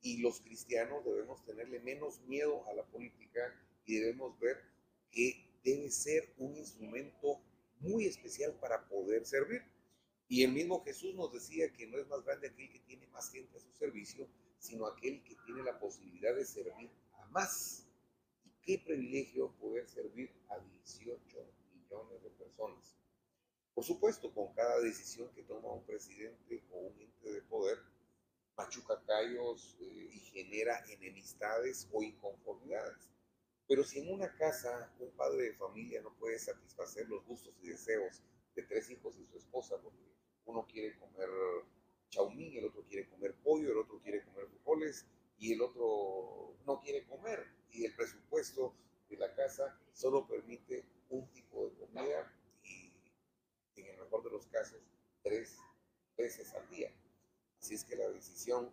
y los cristianos debemos tenerle menos miedo a la política y debemos ver que debe ser un instrumento muy especial para poder servir. Y el mismo Jesús nos decía que no es más grande aquel que tiene más gente a su servicio, sino aquel que tiene la posibilidad de servir a más. Qué privilegio poder servir a 18 millones de personas. Por supuesto, con cada decisión que toma un presidente o un ente de poder, machuca callos eh, y genera enemistades o inconformidades. Pero si en una casa un padre de familia no puede satisfacer los gustos y deseos de tres hijos y su esposa, porque uno quiere comer chaumín, el otro quiere comer pollo, el otro quiere comer frijoles y el otro no quiere comer, y el presupuesto de la casa solo permite un tipo de comida y en el mejor de los casos tres veces al día. Así es que la decisión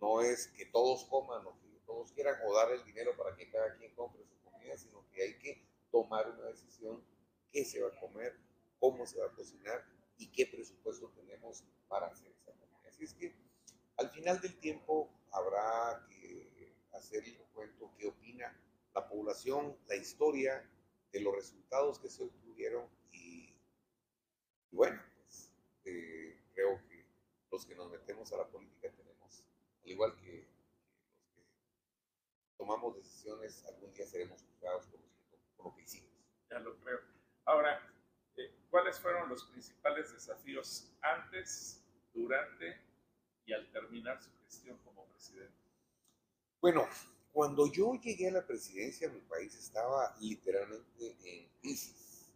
no es que todos coman o que todos quieran o dar el dinero para que cada quien compre su comida, sino que hay que tomar una decisión qué se va a comer, cómo se va a cocinar y qué presupuesto tenemos para hacer esa comida. Así es que al final del tiempo habrá que hacer el recuento qué opina la población, la historia de los resultados que se obtuvieron y, bueno, pues eh, creo que los que nos metemos a la política tenemos, al igual que, los que tomamos decisiones, algún día seremos juzgados por, lo que hicimos. Ya lo creo. Ahora, eh, ¿cuáles fueron los principales desafíos antes, durante y al terminar su gestión como presidente? Bueno, cuando yo llegué a la presidencia, mi país estaba literalmente en crisis.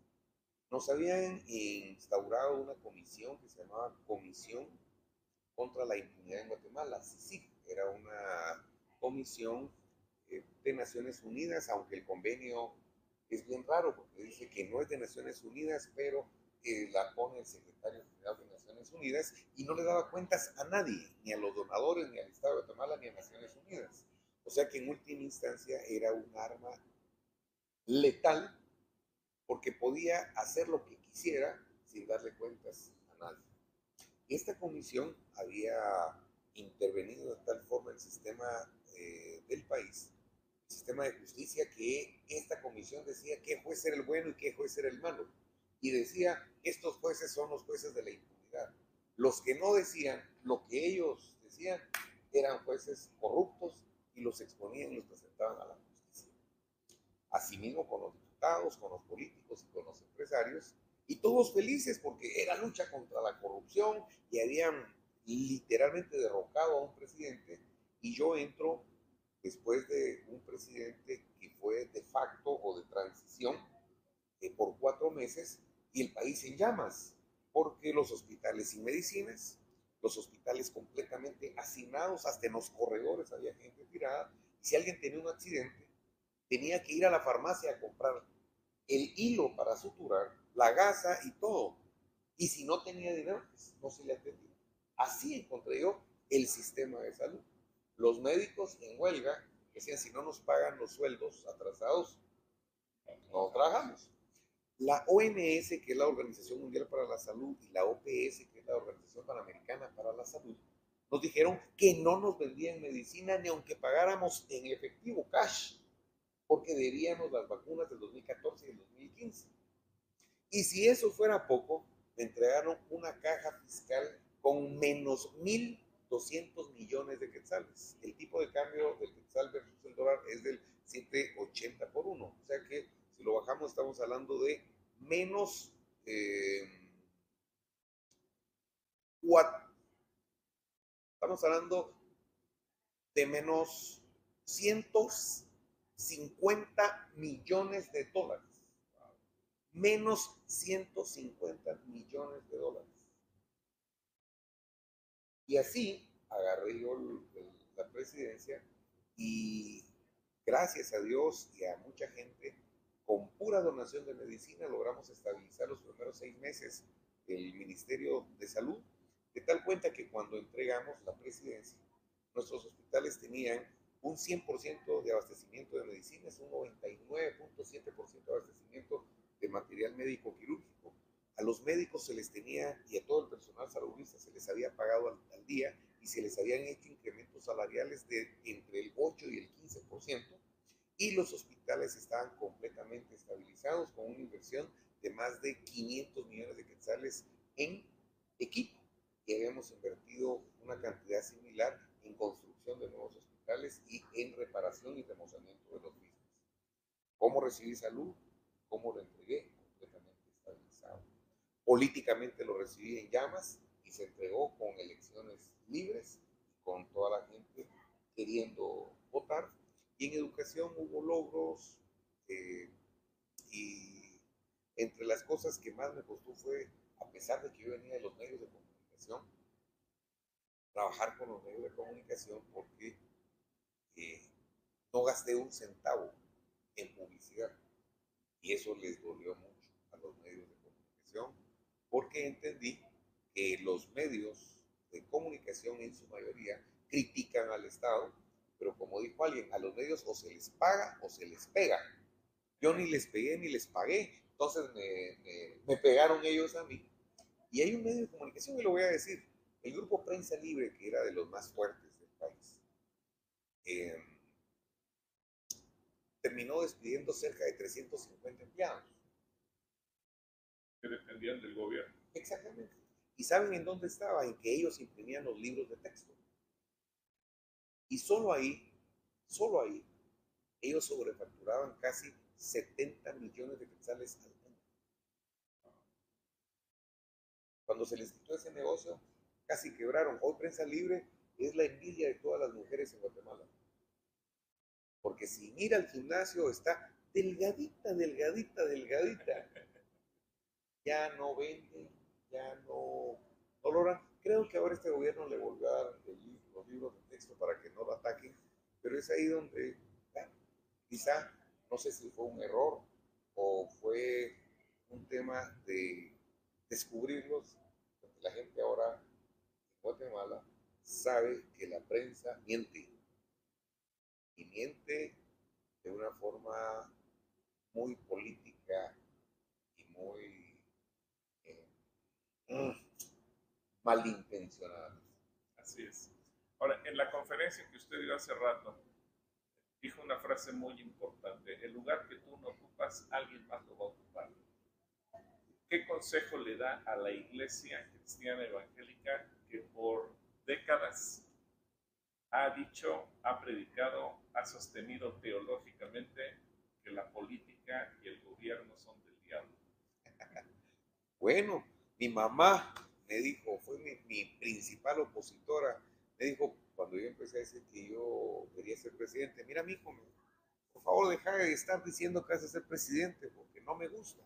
Nos habían instaurado una comisión que se llamaba Comisión contra la impunidad en Guatemala. Sí, sí, era una comisión eh, de Naciones Unidas, aunque el convenio es bien raro porque dice que no es de Naciones Unidas, pero eh, la pone el secretario general de Naciones Unidas y no le daba cuentas a nadie, ni a los donadores, ni al Estado de Guatemala, ni a Naciones Unidas. O sea que en última instancia era un arma letal porque podía hacer lo que quisiera sin darle cuentas a nadie. Esta comisión había intervenido de tal forma el sistema eh, del país, el sistema de justicia, que esta comisión decía qué juez era el bueno y qué juez era el malo. Y decía, estos jueces son los jueces de la impunidad. Los que no decían lo que ellos decían eran jueces corruptos y los exponían y los presentaban a la justicia. Asimismo con los diputados, con los políticos y con los empresarios, y todos felices porque era lucha contra la corrupción y habían literalmente derrocado a un presidente y yo entro después de un presidente que fue de facto o de transición eh, por cuatro meses y el país en llamas porque los hospitales sin medicinas, los hospitales completamente hacinados, hasta en los corredores había gente tirada si alguien tenía un accidente tenía que ir a la farmacia a comprar el hilo para suturar la gasa y todo. Y si no tenía dinero, pues, no se le atendía. Así encontré yo el sistema de salud. Los médicos en huelga decían, si no nos pagan los sueldos atrasados, no trabajamos. La OMS, que es la Organización Mundial para la Salud, y la OPS, que la Organización Panamericana para la Salud, Nos dijeron que no nos vendían medicina ni aunque pagáramos en efectivo, cash, porque debíamos las vacunas del 2014 y del 2015. Y si eso fuera poco, me entregaron una caja fiscal con menos 1.200 millones de quetzales. El tipo de cambio del quetzal versus el dólar es del 780 por 1. O sea que si lo bajamos estamos hablando de menos eh, Estamos hablando de menos 150 millones de dólares. Menos 150 millones de dólares. Y así agarré yo la presidencia y gracias a Dios y a mucha gente, con pura donación de medicina logramos estabilizar los primeros seis meses el Ministerio de Salud de tal cuenta que cuando entregamos la presidencia, nuestros hospitales tenían un 100% de abastecimiento de medicinas, un 99.7% de abastecimiento de material médico quirúrgico. A los médicos se les tenía y a todo el personal saludista se les había pagado al, día y se les habían hecho incrementos salariales de entre el 8 y el 15%. Y los hospitales estaban completamente estabilizados con una inversión de más de 500 millones de quetzales en equipo y habíamos invertido una cantidad similar en construcción de nuevos hospitales y en reparación y remozamiento de los mismos. ¿Cómo recibí salud? ¿Cómo lo entregué? Completamente estabilizado. Políticamente lo recibí en llamas y se entregó con elecciones libres, con toda la gente queriendo votar. Y en educación hubo logros eh, y entre las cosas que más me costó fue, a pesar de que yo venía de los medios de comunicación, trabajar con los medios de comunicación porque eh, no gasté un centavo en publicidad. Y eso les dolió mucho a los medios de comunicación porque entendí que los medios de comunicación en su mayoría critican al Estado, pero como dijo alguien, a los medios o se les paga o se les pega. Yo ni les pegué ni les pagué, entonces me, me pegaron ellos a mí y hay un medio de comunicación, y lo voy a decir, el grupo Prensa Libre, que era de los más fuertes del país, em, terminó despidiendo cerca de 350 empleados. Que dependían del gobierno. Exactamente. ¿Y saben en dónde estaba? En que ellos imprimían los libros de texto. Y solo ahí, solo ahí, ellos sobrefacturaban casi 70 millones de quetzales al Cuando se les quitó ese negocio, casi quebraron. Hoy Prensa Libre es la envidia de todas las mujeres en Guatemala. Porque sin ir al gimnasio está delgadita, delgadita, delgadita. Ya no venden, ya no, no. Creo que ahora este gobierno le volvió a dar los libros de texto para que no lo ataquen, pero es ahí donde quizá, no sé si fue un error o fue un tema de descubrirlos, porque la gente ahora en Guatemala sabe que la prensa miente. Y miente de una forma muy política y muy eh, mm, malintencionada. Así es. Ahora, en la conferencia que usted dio hace rato, dijo una frase muy importante. El lugar que tú no ocupas, alguien más lo va a ocupar. ¿Qué consejo le da a la iglesia cristiana evangélica que por décadas ha dicho, ha predicado, ha sostenido teológicamente que la política y el gobierno son del diablo? Bueno, mi mamá me dijo, fue mi, principal opositora, me dijo cuando yo empecé a decir que yo quería ser presidente, mira mi hijo, por favor deja de estar diciendo que vas a ser presidente porque no me gusta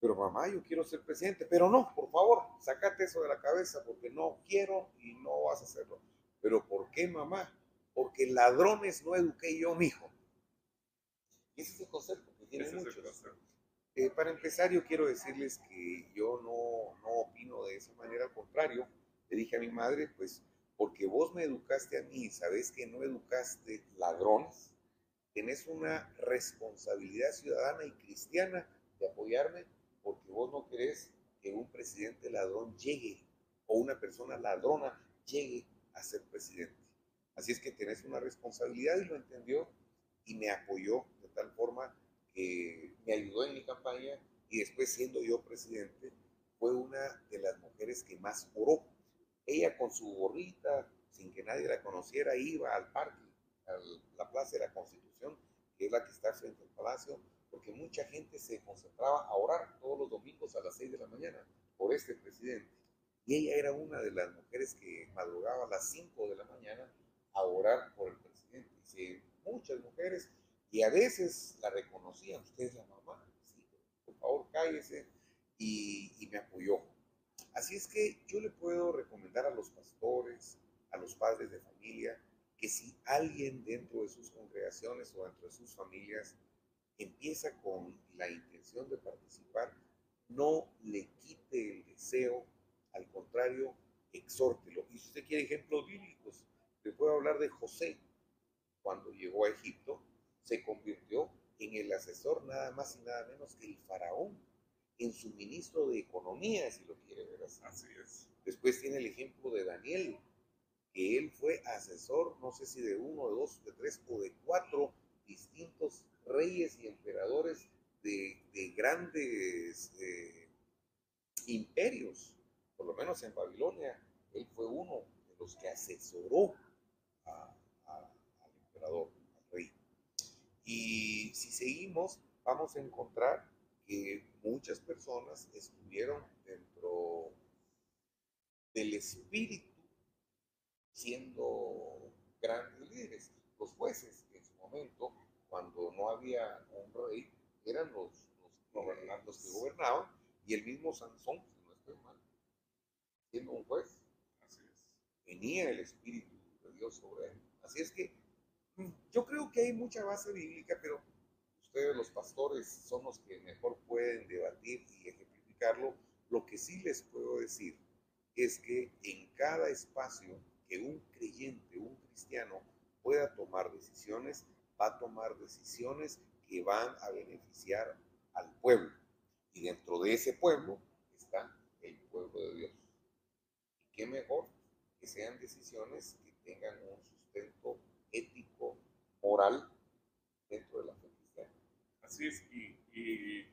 pero mamá, yo quiero ser presidente, pero no, por favor, sacate eso de la cabeza porque no quiero y no vas a hacerlo. Pero ¿por qué mamá? Porque ladrones no eduqué yo, mijo. Y ese es el concepto que tiene muchos. Eh, para empezar, yo quiero decirles que yo no, no opino de esa manera, al contrario, le dije a mi madre, pues, porque vos me educaste a mí y sabes que no educaste ladrones, tenés una responsabilidad ciudadana y cristiana de apoyarme porque vos no querés que un presidente ladrón llegue o una persona ladrona llegue a ser presidente. Así es que tenés una responsabilidad y lo entendió y me apoyó de tal forma que me ayudó en mi campaña y después siendo yo presidente fue una de las mujeres que más oró. Ella con su gorrita, sin que nadie la conociera, iba al parque, a la Plaza de la Constitución, que es la que está frente al palacio, porque mucha gente se concentraba a orar todos los domingos a las 6 de la mañana por este presidente. Y ella era una de las mujeres que madrugaba a las 5 de la mañana a orar por el presidente. Y muchas mujeres, y a veces la reconocían, usted es la mamá, por favor cállese, y, y me apoyó. Así es que yo le puedo recomendar a los pastores, a los padres de familia, que si alguien dentro de sus congregaciones o dentro de sus familias empieza con la intención de participar, no le quite el deseo, al contrario, exhórtelo. Y si usted quiere ejemplos bíblicos, le puedo hablar de José. Cuando llegó a Egipto, se convirtió en el asesor nada más y nada menos que el faraón, en su ministro de Economía, si lo quiere ver así. Así es. Después tiene el ejemplo de Daniel, que él fue asesor, no sé si de uno, de dos, de tres o de cuatro distintos reyes y emperadores de, grandes eh, imperios, por lo menos en Babilonia, él fue uno de los que asesoró al emperador, al rey. Y si seguimos, vamos a encontrar que muchas personas estuvieron dentro del espíritu siendo grandes líderes. Los jueces en su momento, cuando no había un rey, eran los, gobernantes que gobernaban, y el mismo Sansón, si no estoy mal, siendo un juez, venía el Espíritu de Dios sobre él. Así es que mm, yo creo que hay mucha base bíblica, pero ustedes los pastores son los que mejor pueden debatir y ejemplificarlo. Lo que sí les puedo decir es que en cada espacio que un creyente, un cristiano pueda tomar decisiones, va a tomar decisiones que van a beneficiar al pueblo. Y dentro de ese pueblo está el pueblo de Dios. ¿Y qué mejor que sean decisiones que tengan un sustento ético, moral dentro de la fe cristiana? Así es, y, y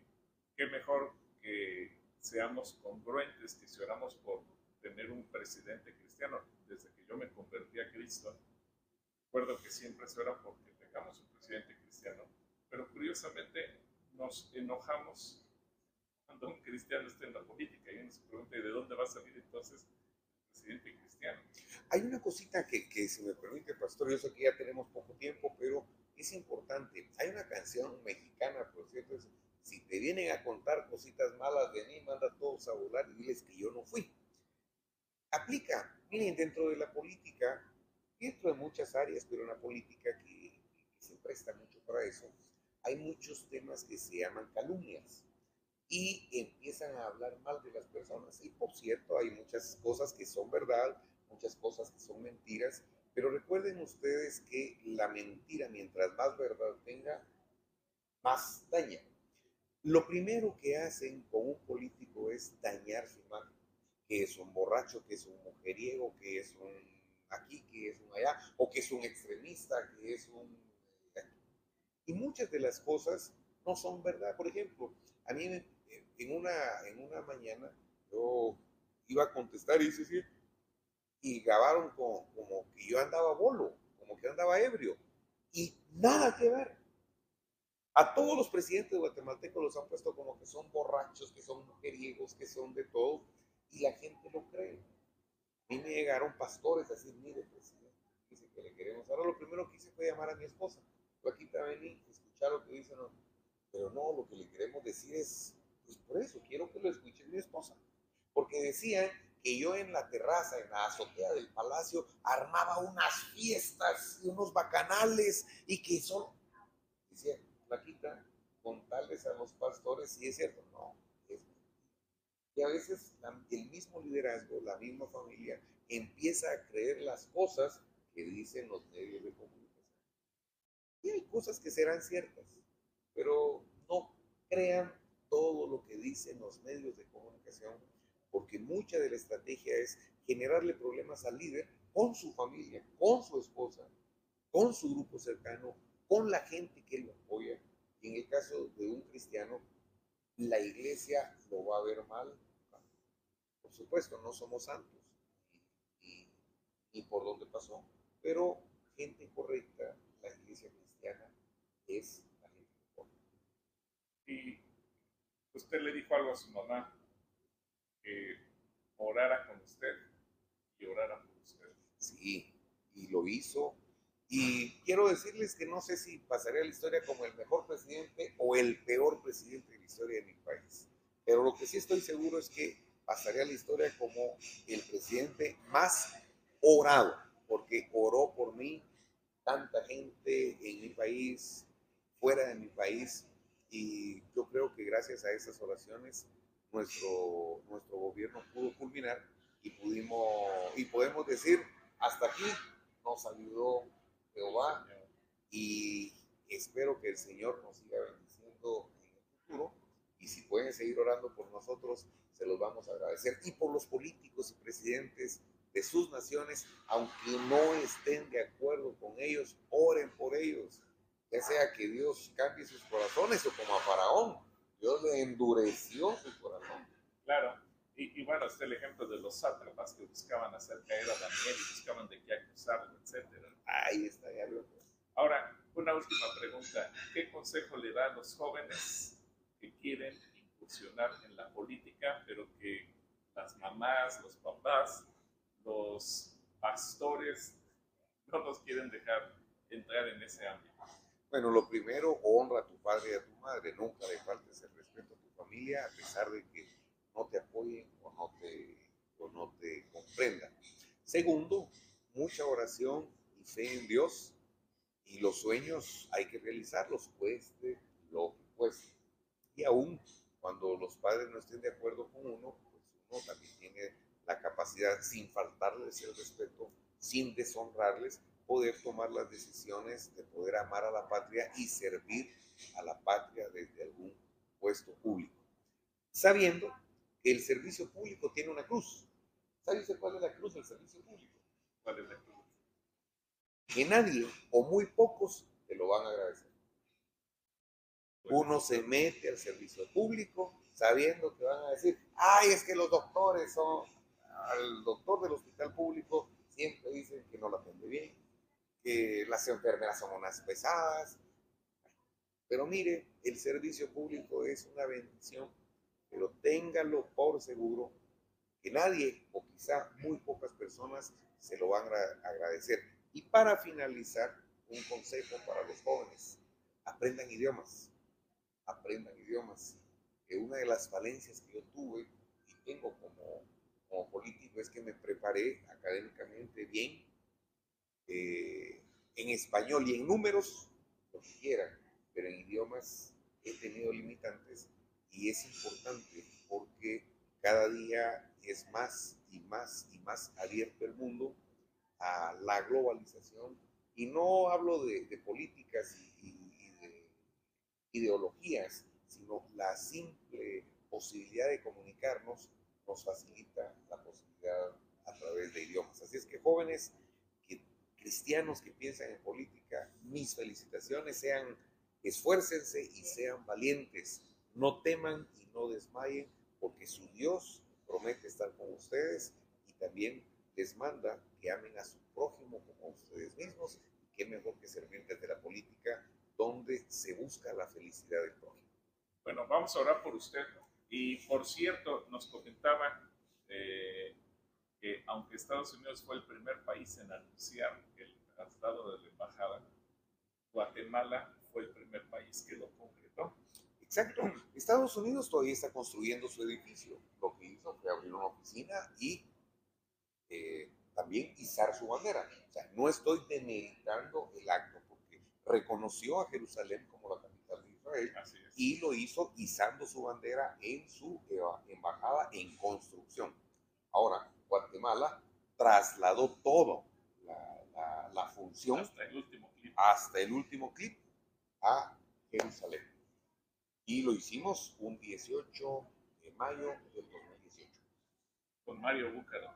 qué mejor que seamos congruentes, que si oramos por tener un presidente cristiano, desde que yo me convertí a Cristo, recuerdo que siempre se ora porque un presidente cristiano, pero curiosamente nos enojamos cuando un cristiano está en la política y uno se pregunta, ¿y de dónde va a salir entonces el presidente cristiano? Hay una cosita que, que si me permite, pastor, yo sé que ya tenemos poco tiempo, pero es importante. Hay una canción mexicana, por cierto, es, si te vienen a contar cositas malas de mí, manda todos a volar y diles que yo no fui aplica. Miren, dentro de la política, dentro de muchas áreas, pero en la política se presta mucho para eso, hay muchos temas que se llaman calumnias y empiezan a hablar mal de las personas. Y por cierto, hay muchas cosas que son verdad, muchas cosas que son mentiras, pero recuerden ustedes que la mentira, mientras más verdad tenga, más daña. Lo primero que hacen con un político es dañar su imagen que es un borracho, que es un mujeriego, que es un aquí, que es un allá, o que es un extremista, que es un... Y muchas de las cosas no son verdad. Por ejemplo, a mí en una, en una mañana yo iba a contestar y dice, y grabaron como, como que yo andaba bolo, como que andaba ebrio, y nada que ver. A todos los presidentes guatemaltecos los han puesto como que son borrachos, que son mujeriegos, que son de todo y la gente lo cree. A mí me llegaron pastores a decir, mire, presidente, dice que le queremos. Ahora lo primero que hice fue llamar a mi esposa. Yo aquí te vení, escuchar lo que dice, no. Pero no, lo que le queremos decir es, pues por eso, quiero que lo escuche mi esposa. Porque decían que yo en la terraza, en la azotea del palacio, armaba unas fiestas y unos bacanales y que solo, decía, Flaquita, contarles a los pastores, y es cierto, no, y a veces el mismo liderazgo, la misma familia, empieza a creer las cosas que dicen los medios de comunicación. Y hay cosas que serán ciertas, pero no crean todo lo que dicen los medios de comunicación, porque mucha de la estrategia es generarle problemas al líder con su familia, con su esposa, con su grupo cercano, con la gente que lo apoya. Y en el caso de un cristiano, la iglesia lo va a ver mal. Por supuesto, no somos santos y, por dónde pasó, pero gente correcta, la iglesia es la gente correcta. Y usted le dijo algo a su mamá, que orara con usted y orara por usted. Sí, y lo hizo. Y quiero decirles que no sé si pasaría la historia como el mejor presidente o el peor presidente de la historia de mi país. Pero lo que sí estoy seguro es que pasaría la historia como el presidente más orado, porque oró por mí tanta gente en mi país, fuera de mi país, y yo creo que gracias a esas oraciones nuestro, nuestro gobierno pudo culminar y pudimos y podemos decir hasta aquí nos ayudó Jehová y espero que el Señor nos siga bendiciendo en el futuro. Y si pueden seguir orando por nosotros se los vamos a agradecer. Y por los políticos y presidentes de sus naciones aunque no estén de acuerdo con ellos oren por ellos ya sea que Dios cambie sus corazones o como a Faraón Dios le endureció su corazón. Claro. Y, bueno, está el ejemplo de los sátrapas que buscaban hacer caer a Daniel y buscaban de qué acusarlo, etc. Ahí está, ya lo Ahora, una última pregunta. ¿Qué consejo le da a los jóvenes que quieren incursionar en la política, pero que las mamás, los papás, los pastores no los quieren dejar entrar en ese ámbito? Bueno, lo primero, honra a tu padre y a tu madre. Nunca le faltes el respeto a tu familia, a pesar de que no te apoyen o no te, o no te comprendan. Segundo, mucha oración y fe en Dios. Y los sueños hay que realizarlos, cueste lo que cueste. Y aún cuando los padres no estén de acuerdo con uno, pues uno también tiene la capacidad, sin faltarles el respeto, sin deshonrarles, poder tomar las decisiones de poder amar a la patria y servir a la patria desde algún puesto público. Sabiendo que el servicio público tiene una cruz. ¿Sabe usted cuál es la cruz del servicio público? ¿Cuál es la cruz? Que nadie o muy pocos te lo van a agradecer. Uno se mete al servicio público sabiendo que van a decir, ay, es que los doctores son, al doctor del hospital público siempre dicen que no lo atiende bien, que las enfermeras son unas pesadas. Pero mire, el servicio público es una bendición, pero téngalo por seguro que nadie o quizá muy pocas personas se lo van a agradecer. Y para finalizar, un consejo para los jóvenes, aprendan idiomas, aprendan idiomas. Que una de las falencias que yo tuve y tengo como, como político es que me preparé académicamente bien, eh, en español y en números, lo quieran, pero en idiomas he tenido limitantes y es importante porque cada día es más y más y más abierto el mundo a la globalización y no hablo de, políticas y, de ideologías, sino la simple posibilidad de comunicarnos nos facilita la posibilidad a través de idiomas. Así es que jóvenes, cristianos que piensan en política, mis felicitaciones, sean, esfuércense y sean valientes, no teman y no desmayen, porque su Dios promete estar con ustedes y también les manda que amen a su prójimo como a ustedes mismos, qué mejor que servir desde la política, donde se busca la felicidad del prójimo. Bueno, vamos a orar por usted. Y por cierto, nos comentaba eh, que aunque Estados Unidos fue el primer país en anunciar el traslado de la embajada, Guatemala fue el primer país que lo concretó. Exacto. Estados Unidos todavía está construyendo su edificio. Lo que hizo fue abrir una oficina y eh, también izar su bandera. O sea, no estoy demeritando el acto porque reconoció a Jerusalén como la capital de Israel y lo hizo izando su bandera en su embajada en construcción. Ahora, Guatemala trasladó todo, la, función, hasta el, último clip. hasta el último clip a Jerusalén. Y lo hicimos un 18 de mayo del 2018. Con Mario Búcaro.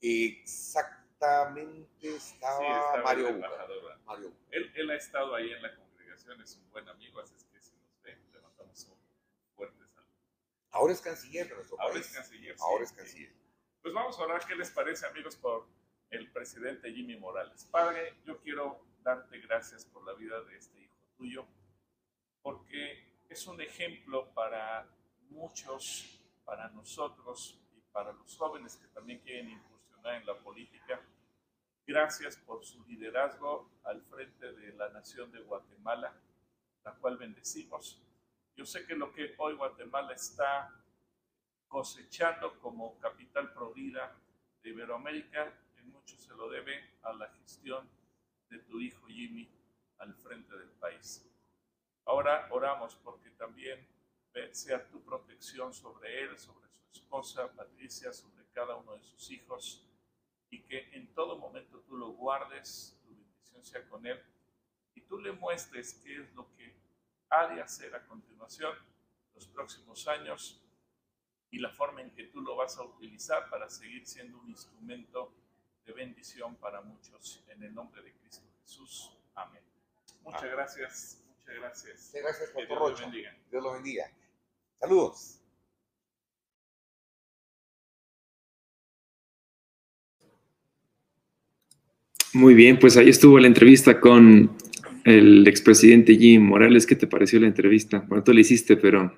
Exactamente estaba, Mario, Búcaro. Mario Él, él, ha estado ahí en la congregación, es un buen amigo, así es que si nos ven, le mandamos un fuerte saludo. Ahora es canciller de nuestro Ahora país. es canciller. Ahora es canciller. Pues vamos a hablar qué les parece, amigos, por el presidente Jimmy Morales. Padre, yo quiero darte gracias por la vida de este hijo tuyo, porque es un ejemplo para muchos, para nosotros y para los jóvenes que también quieren incursionar en la política. Gracias por su liderazgo al frente de la nación de Guatemala, la cual bendecimos. Yo sé que lo que hoy Guatemala está cosechando como capital provida de Iberoamérica, mucho se lo debe a la gestión de tu hijo Jimmy al frente del país. Ahora oramos porque también sea tu protección sobre él, sobre su esposa Patricia, sobre cada uno de sus hijos y que en todo momento tú lo guardes, tu bendición sea con él y tú le muestres qué es lo que ha de hacer a continuación los próximos años y la forma en que tú lo vas a utilizar para seguir siendo un instrumento de bendición para muchos. En el nombre de Cristo Jesús. Amén. Muchas gracias. Muchas gracias. Muchas gracias, Que Pastor Dios lo Rocha. bendiga. Dios lo bendiga. Saludos. Muy bien, pues ahí estuvo la entrevista con el expresidente Jim Morales. ¿Qué te pareció la entrevista? Bueno, tú la hiciste, pero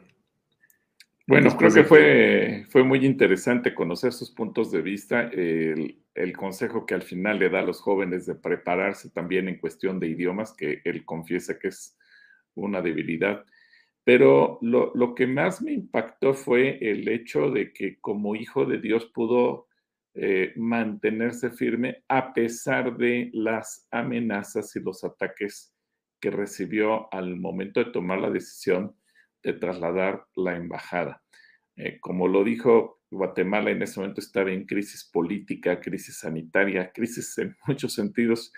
Bueno, creo que fue, fue muy interesante conocer sus puntos de vista, el, el consejo que al final le da a los jóvenes de prepararse también en cuestión de idiomas, que él confiesa que es una debilidad. Pero lo, lo que más me impactó fue el hecho de que como hijo de Dios pudo eh, mantenerse firme a pesar de las amenazas y los ataques que recibió al momento de tomar la decisión de trasladar la embajada. Eh, como lo dijo, Guatemala en ese momento estaba en crisis política, crisis sanitaria, crisis en muchos sentidos,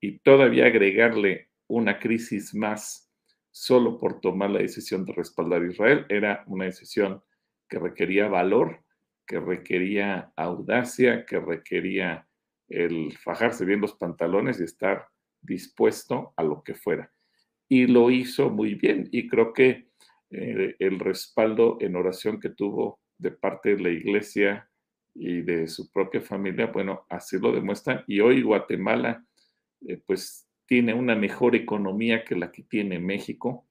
y todavía agregarle una crisis más solo por tomar la decisión de respaldar a Israel era una decisión que requería valor, que requería audacia, que requería el fajarse bien los pantalones y estar dispuesto a lo que fuera. Y lo hizo muy bien y creo que eh, el respaldo en oración que tuvo de parte de la iglesia y de su propia familia, bueno, así lo demuestran. Y hoy Guatemala, eh, pues tiene una mejor economía que la que tiene México.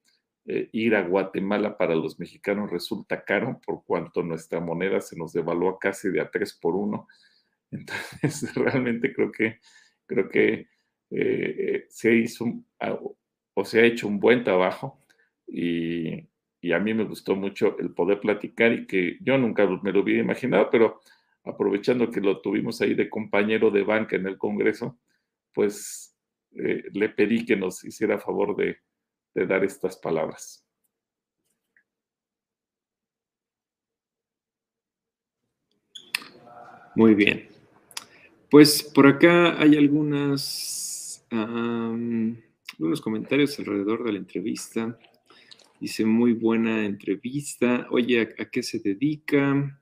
Eh, ir a Guatemala para los mexicanos resulta caro por cuanto nuestra moneda se nos devalúa casi de a tres por uno. Entonces, realmente creo que, creo que se hizo un, o se ha hecho un buen trabajo y, y, a mí me gustó mucho el poder platicar y que yo nunca me lo hubiera imaginado, pero aprovechando que lo tuvimos ahí de compañero de banca en el Congreso, pues eh, le pedí que nos hiciera favor de, de dar estas palabras. Muy bien. Pues por acá hay algunas, um, algunos comentarios alrededor de la entrevista. Dice, muy buena entrevista. Oye, ¿a, qué se dedica?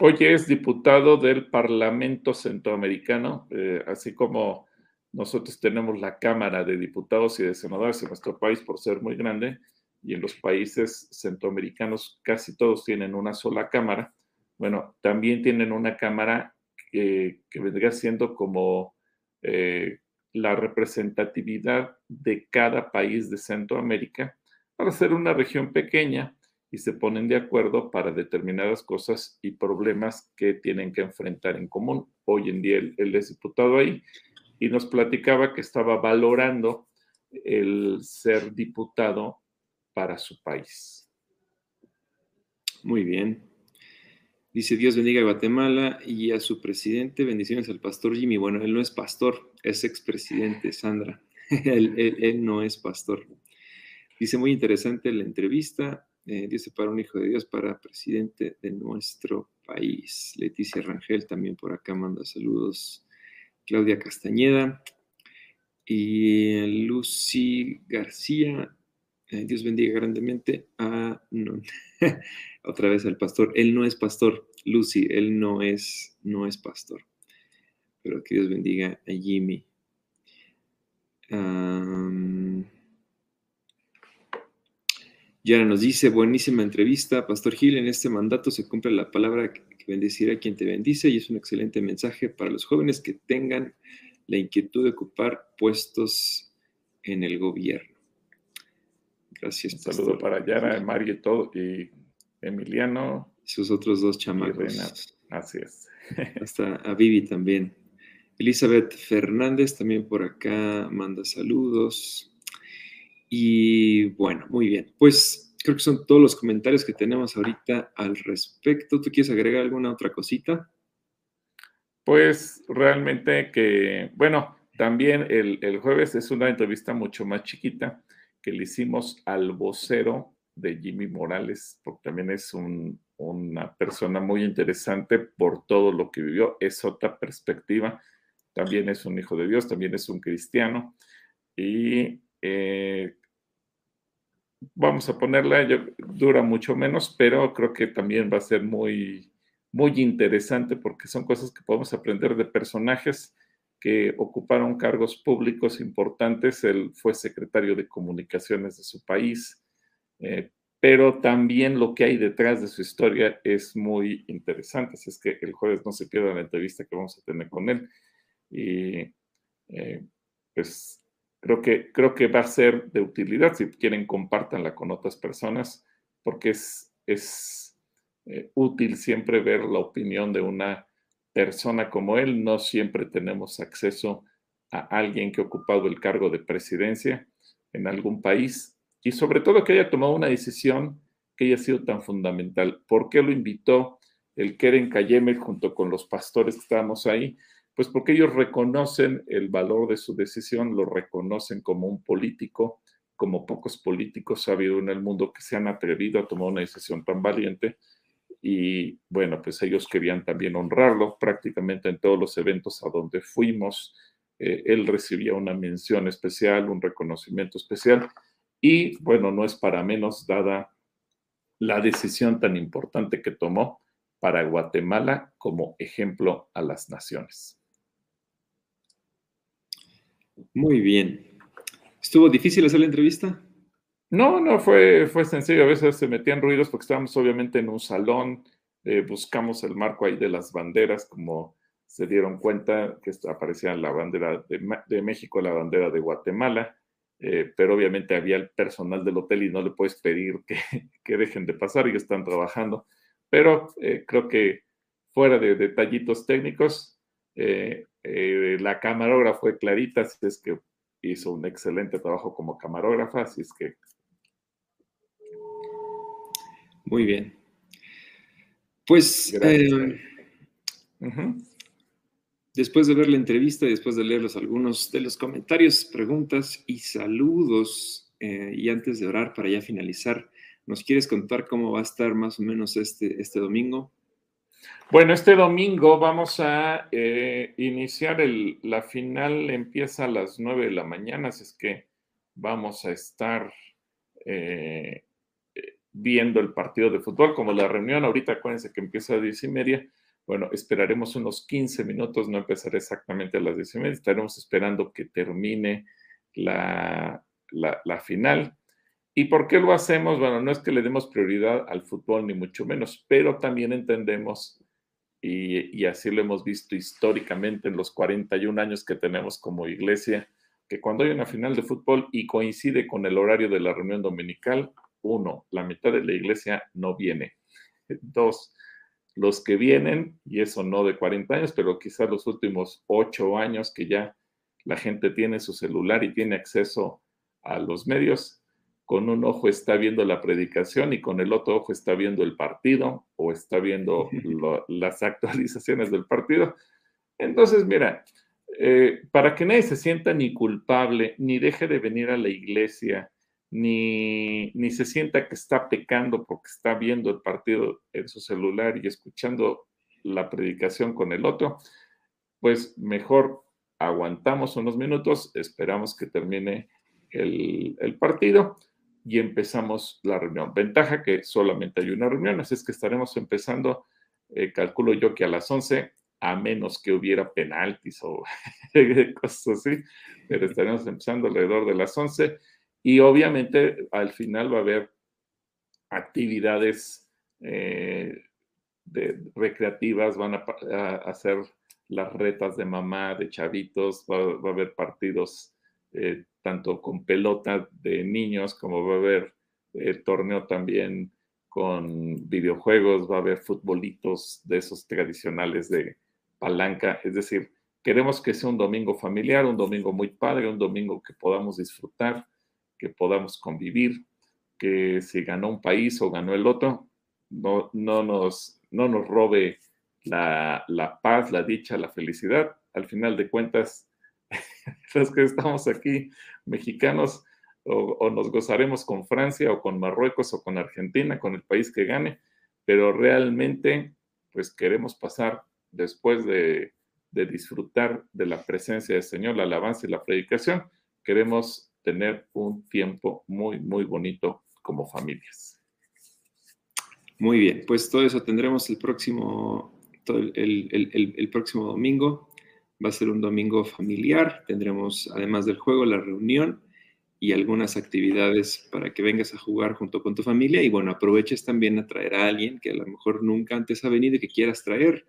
Oye, es diputado del Parlamento Centroamericano, eh, así como nosotros tenemos la Cámara de Diputados y de Senadores en nuestro país por ser muy grande y en los países centroamericanos casi todos tienen una sola Cámara. Bueno, también tienen una Cámara que, que vendría siendo como eh, la representatividad de cada país de Centroamérica para ser una región pequeña y se ponen de acuerdo para determinadas cosas y problemas que tienen que enfrentar en común. Hoy en día él, es diputado ahí y nos platicaba que estaba valorando el ser diputado para su país. Muy bien. Dice Dios bendiga a Guatemala y a su presidente. Bendiciones al pastor Jimmy. Bueno, él no es pastor, es expresidente, Sandra. él, no es pastor. Dice muy interesante la entrevista. Eh, dice para un hijo de Dios, para presidente de nuestro país. Leticia Rangel también por acá manda saludos. Claudia Castañeda y Lucy García. Eh, Dios bendiga grandemente a... No. Otra vez al pastor. Él no es pastor, Lucy, él no es, no es pastor. Pero que Dios bendiga a Jimmy. Yara nos dice, buenísima entrevista, Pastor Gil, en este mandato se cumple la palabra que bendecirá a quien te bendice y es un excelente mensaje para los jóvenes que tengan la inquietud de ocupar puestos en el gobierno. Gracias. Un saludo para Yara, Mario y todo, y Emiliano. Y sus otros dos chamacos. Así es. Hasta a Vivi también. Elizabeth Fernández también por acá manda saludos. Y bueno, muy bien. Pues creo que son todos los comentarios que tenemos ahorita al respecto. ¿Tú quieres agregar alguna otra cosita? Pues realmente que, bueno, también el, jueves es una entrevista mucho más chiquita que le hicimos al vocero de Jimmy Morales, porque también es una persona muy interesante por todo lo que vivió, es otra perspectiva, también es un hijo de Dios, también es un cristiano, y eh, vamos a ponerla, dura mucho menos, pero creo que también va a ser muy, muy interesante porque son cosas que podemos aprender de personajes que ocuparon cargos públicos importantes. Él fue secretario de comunicaciones de su país, eh, pero también lo que hay detrás de su historia es muy interesante. Así es que el jueves no se pierda la entrevista que vamos a tener con él. Y eh, pues creo que, creo que va a ser de utilidad. Si quieren, compártanla con otras personas, porque es, es eh, útil siempre ver la opinión de una persona como él. No siempre tenemos acceso a alguien que ha ocupado el cargo de presidencia en algún país y sobre todo que haya tomado una decisión que haya sido tan fundamental. ¿Por qué lo invitó el Keren Cayeme junto con los pastores que estábamos ahí? Pues porque ellos reconocen el valor de su decisión, lo reconocen como un político, como pocos políticos ha habido en el mundo que se han atrevido a tomar una decisión tan valiente. Y bueno, pues ellos querían también honrarlo prácticamente en todos los eventos a donde fuimos. Eh, él recibía una mención especial, un reconocimiento especial. Y bueno, no es para menos dada la decisión tan importante que tomó para Guatemala como ejemplo a las naciones. Muy bien. ¿Estuvo difícil hacer la entrevista? No, no, fue, fue sencillo. A veces se metían ruidos porque estábamos obviamente en un salón, eh, buscamos el marco ahí de las banderas, como se dieron cuenta que aparecía la bandera de, México, la bandera de Guatemala, eh, pero obviamente había el personal del hotel y no le puedes pedir que, que dejen de pasar, y están trabajando. Pero eh, creo que fuera de detallitos técnicos, eh, la camarógrafa fue clarita, así es que hizo un excelente trabajo como camarógrafa, así es que... Muy bien. Pues eh, después de ver la entrevista y después de leerlos algunos de los comentarios, preguntas y saludos, eh, y antes de orar para ya finalizar, ¿nos quieres contar cómo va a estar más o menos este, este domingo? Bueno, este domingo vamos a eh, iniciar la final, empieza a las 9 de la mañana, así es que vamos a estar eh, viendo el partido de fútbol, como la reunión ahorita, acuérdense que empieza a 10 y media, bueno, esperaremos unos 15 minutos, no empezará exactamente a las 10 y media, estaremos esperando que termine la, la final. ¿Y por qué lo hacemos? Bueno, no es que le demos prioridad al fútbol, ni mucho menos, pero también entendemos, y, así lo hemos visto históricamente en los 41 años que tenemos como iglesia, que cuando hay una final de fútbol y coincide con el horario de la reunión dominical, uno, la mitad de la iglesia no viene. Dos, los que vienen, y eso no de 40 años, pero quizás los últimos ocho años que ya la gente tiene su celular y tiene acceso a los medios, con un ojo está viendo la predicación y con el otro ojo está viendo el partido o está viendo las actualizaciones del partido. Entonces, mira, eh, para que nadie se sienta ni culpable, ni deje de venir a la iglesia, ni, ni se sienta que está pecando porque está viendo el partido en su celular y escuchando la predicación con el otro, pues mejor aguantamos unos minutos, esperamos que termine el, el partido y empezamos la reunión. Ventaja que solamente hay una reunión, así es que estaremos empezando, eh, calculo yo que a las 11, a menos que hubiera penaltis o cosas así, pero estaremos empezando alrededor de las 11 y obviamente al final va a haber actividades eh, recreativas, van a, hacer las retas de mamá, de chavitos, va, a haber partidos eh, tanto con pelota de niños como va a haber el torneo también con videojuegos, va a haber futbolitos de esos tradicionales de palanca, es decir, queremos que sea un domingo familiar, un domingo muy padre, un domingo que podamos disfrutar, que podamos convivir, que si ganó un país o ganó el otro, no, no, nos, no nos robe la, la paz, la dicha, la felicidad. Al final de cuentas, los que estamos aquí, mexicanos, o, nos gozaremos con Francia o con Marruecos o con Argentina, con el país que gane, pero realmente, pues queremos pasar después de, de disfrutar de la presencia del Señor, la alabanza y la predicación, queremos tener un tiempo muy, muy bonito como familias. Muy bien, pues todo eso tendremos el próximo, el próximo domingo Va a ser un domingo familiar. Tendremos, además del juego, la reunión y algunas actividades para que vengas a jugar junto con tu familia. Y bueno, aproveches también a traer a alguien que a lo mejor nunca antes ha venido y que quieras traer.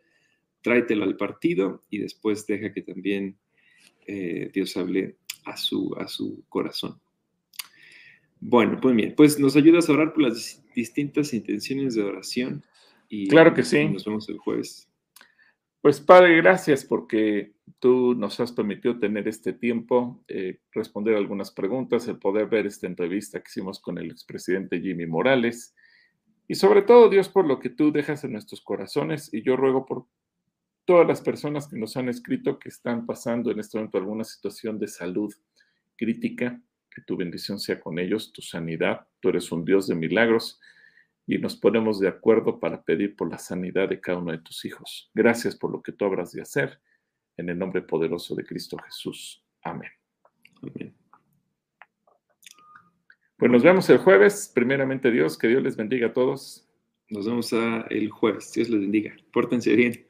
Tráetelo al partido y después deja que también eh, Dios hable a su, a su corazón. Bueno, pues bien, pues nos ayudas a orar por las distintas intenciones de oración. Y claro que sí. Nos vemos el jueves. Pues Padre, gracias porque tú nos has permitido tener este tiempo, eh, responder algunas preguntas, el poder ver esta entrevista que hicimos con el expresidente Jimmy Morales. Y sobre todo Dios por lo que tú dejas en nuestros corazones y yo ruego por todas las personas que nos han escrito que están pasando en este momento alguna situación de salud crítica, que tu bendición sea con ellos, tu sanidad, tú eres un Dios de milagros y nos ponemos de acuerdo para pedir por la sanidad de cada uno de tus hijos. Gracias por lo que tú habrás de hacer. En el nombre poderoso de Cristo Jesús. Amén. Amén. Pues nos vemos el jueves. Primeramente Dios, que Dios les bendiga a todos. Nos vemos el jueves. Dios les bendiga. Pórtense bien.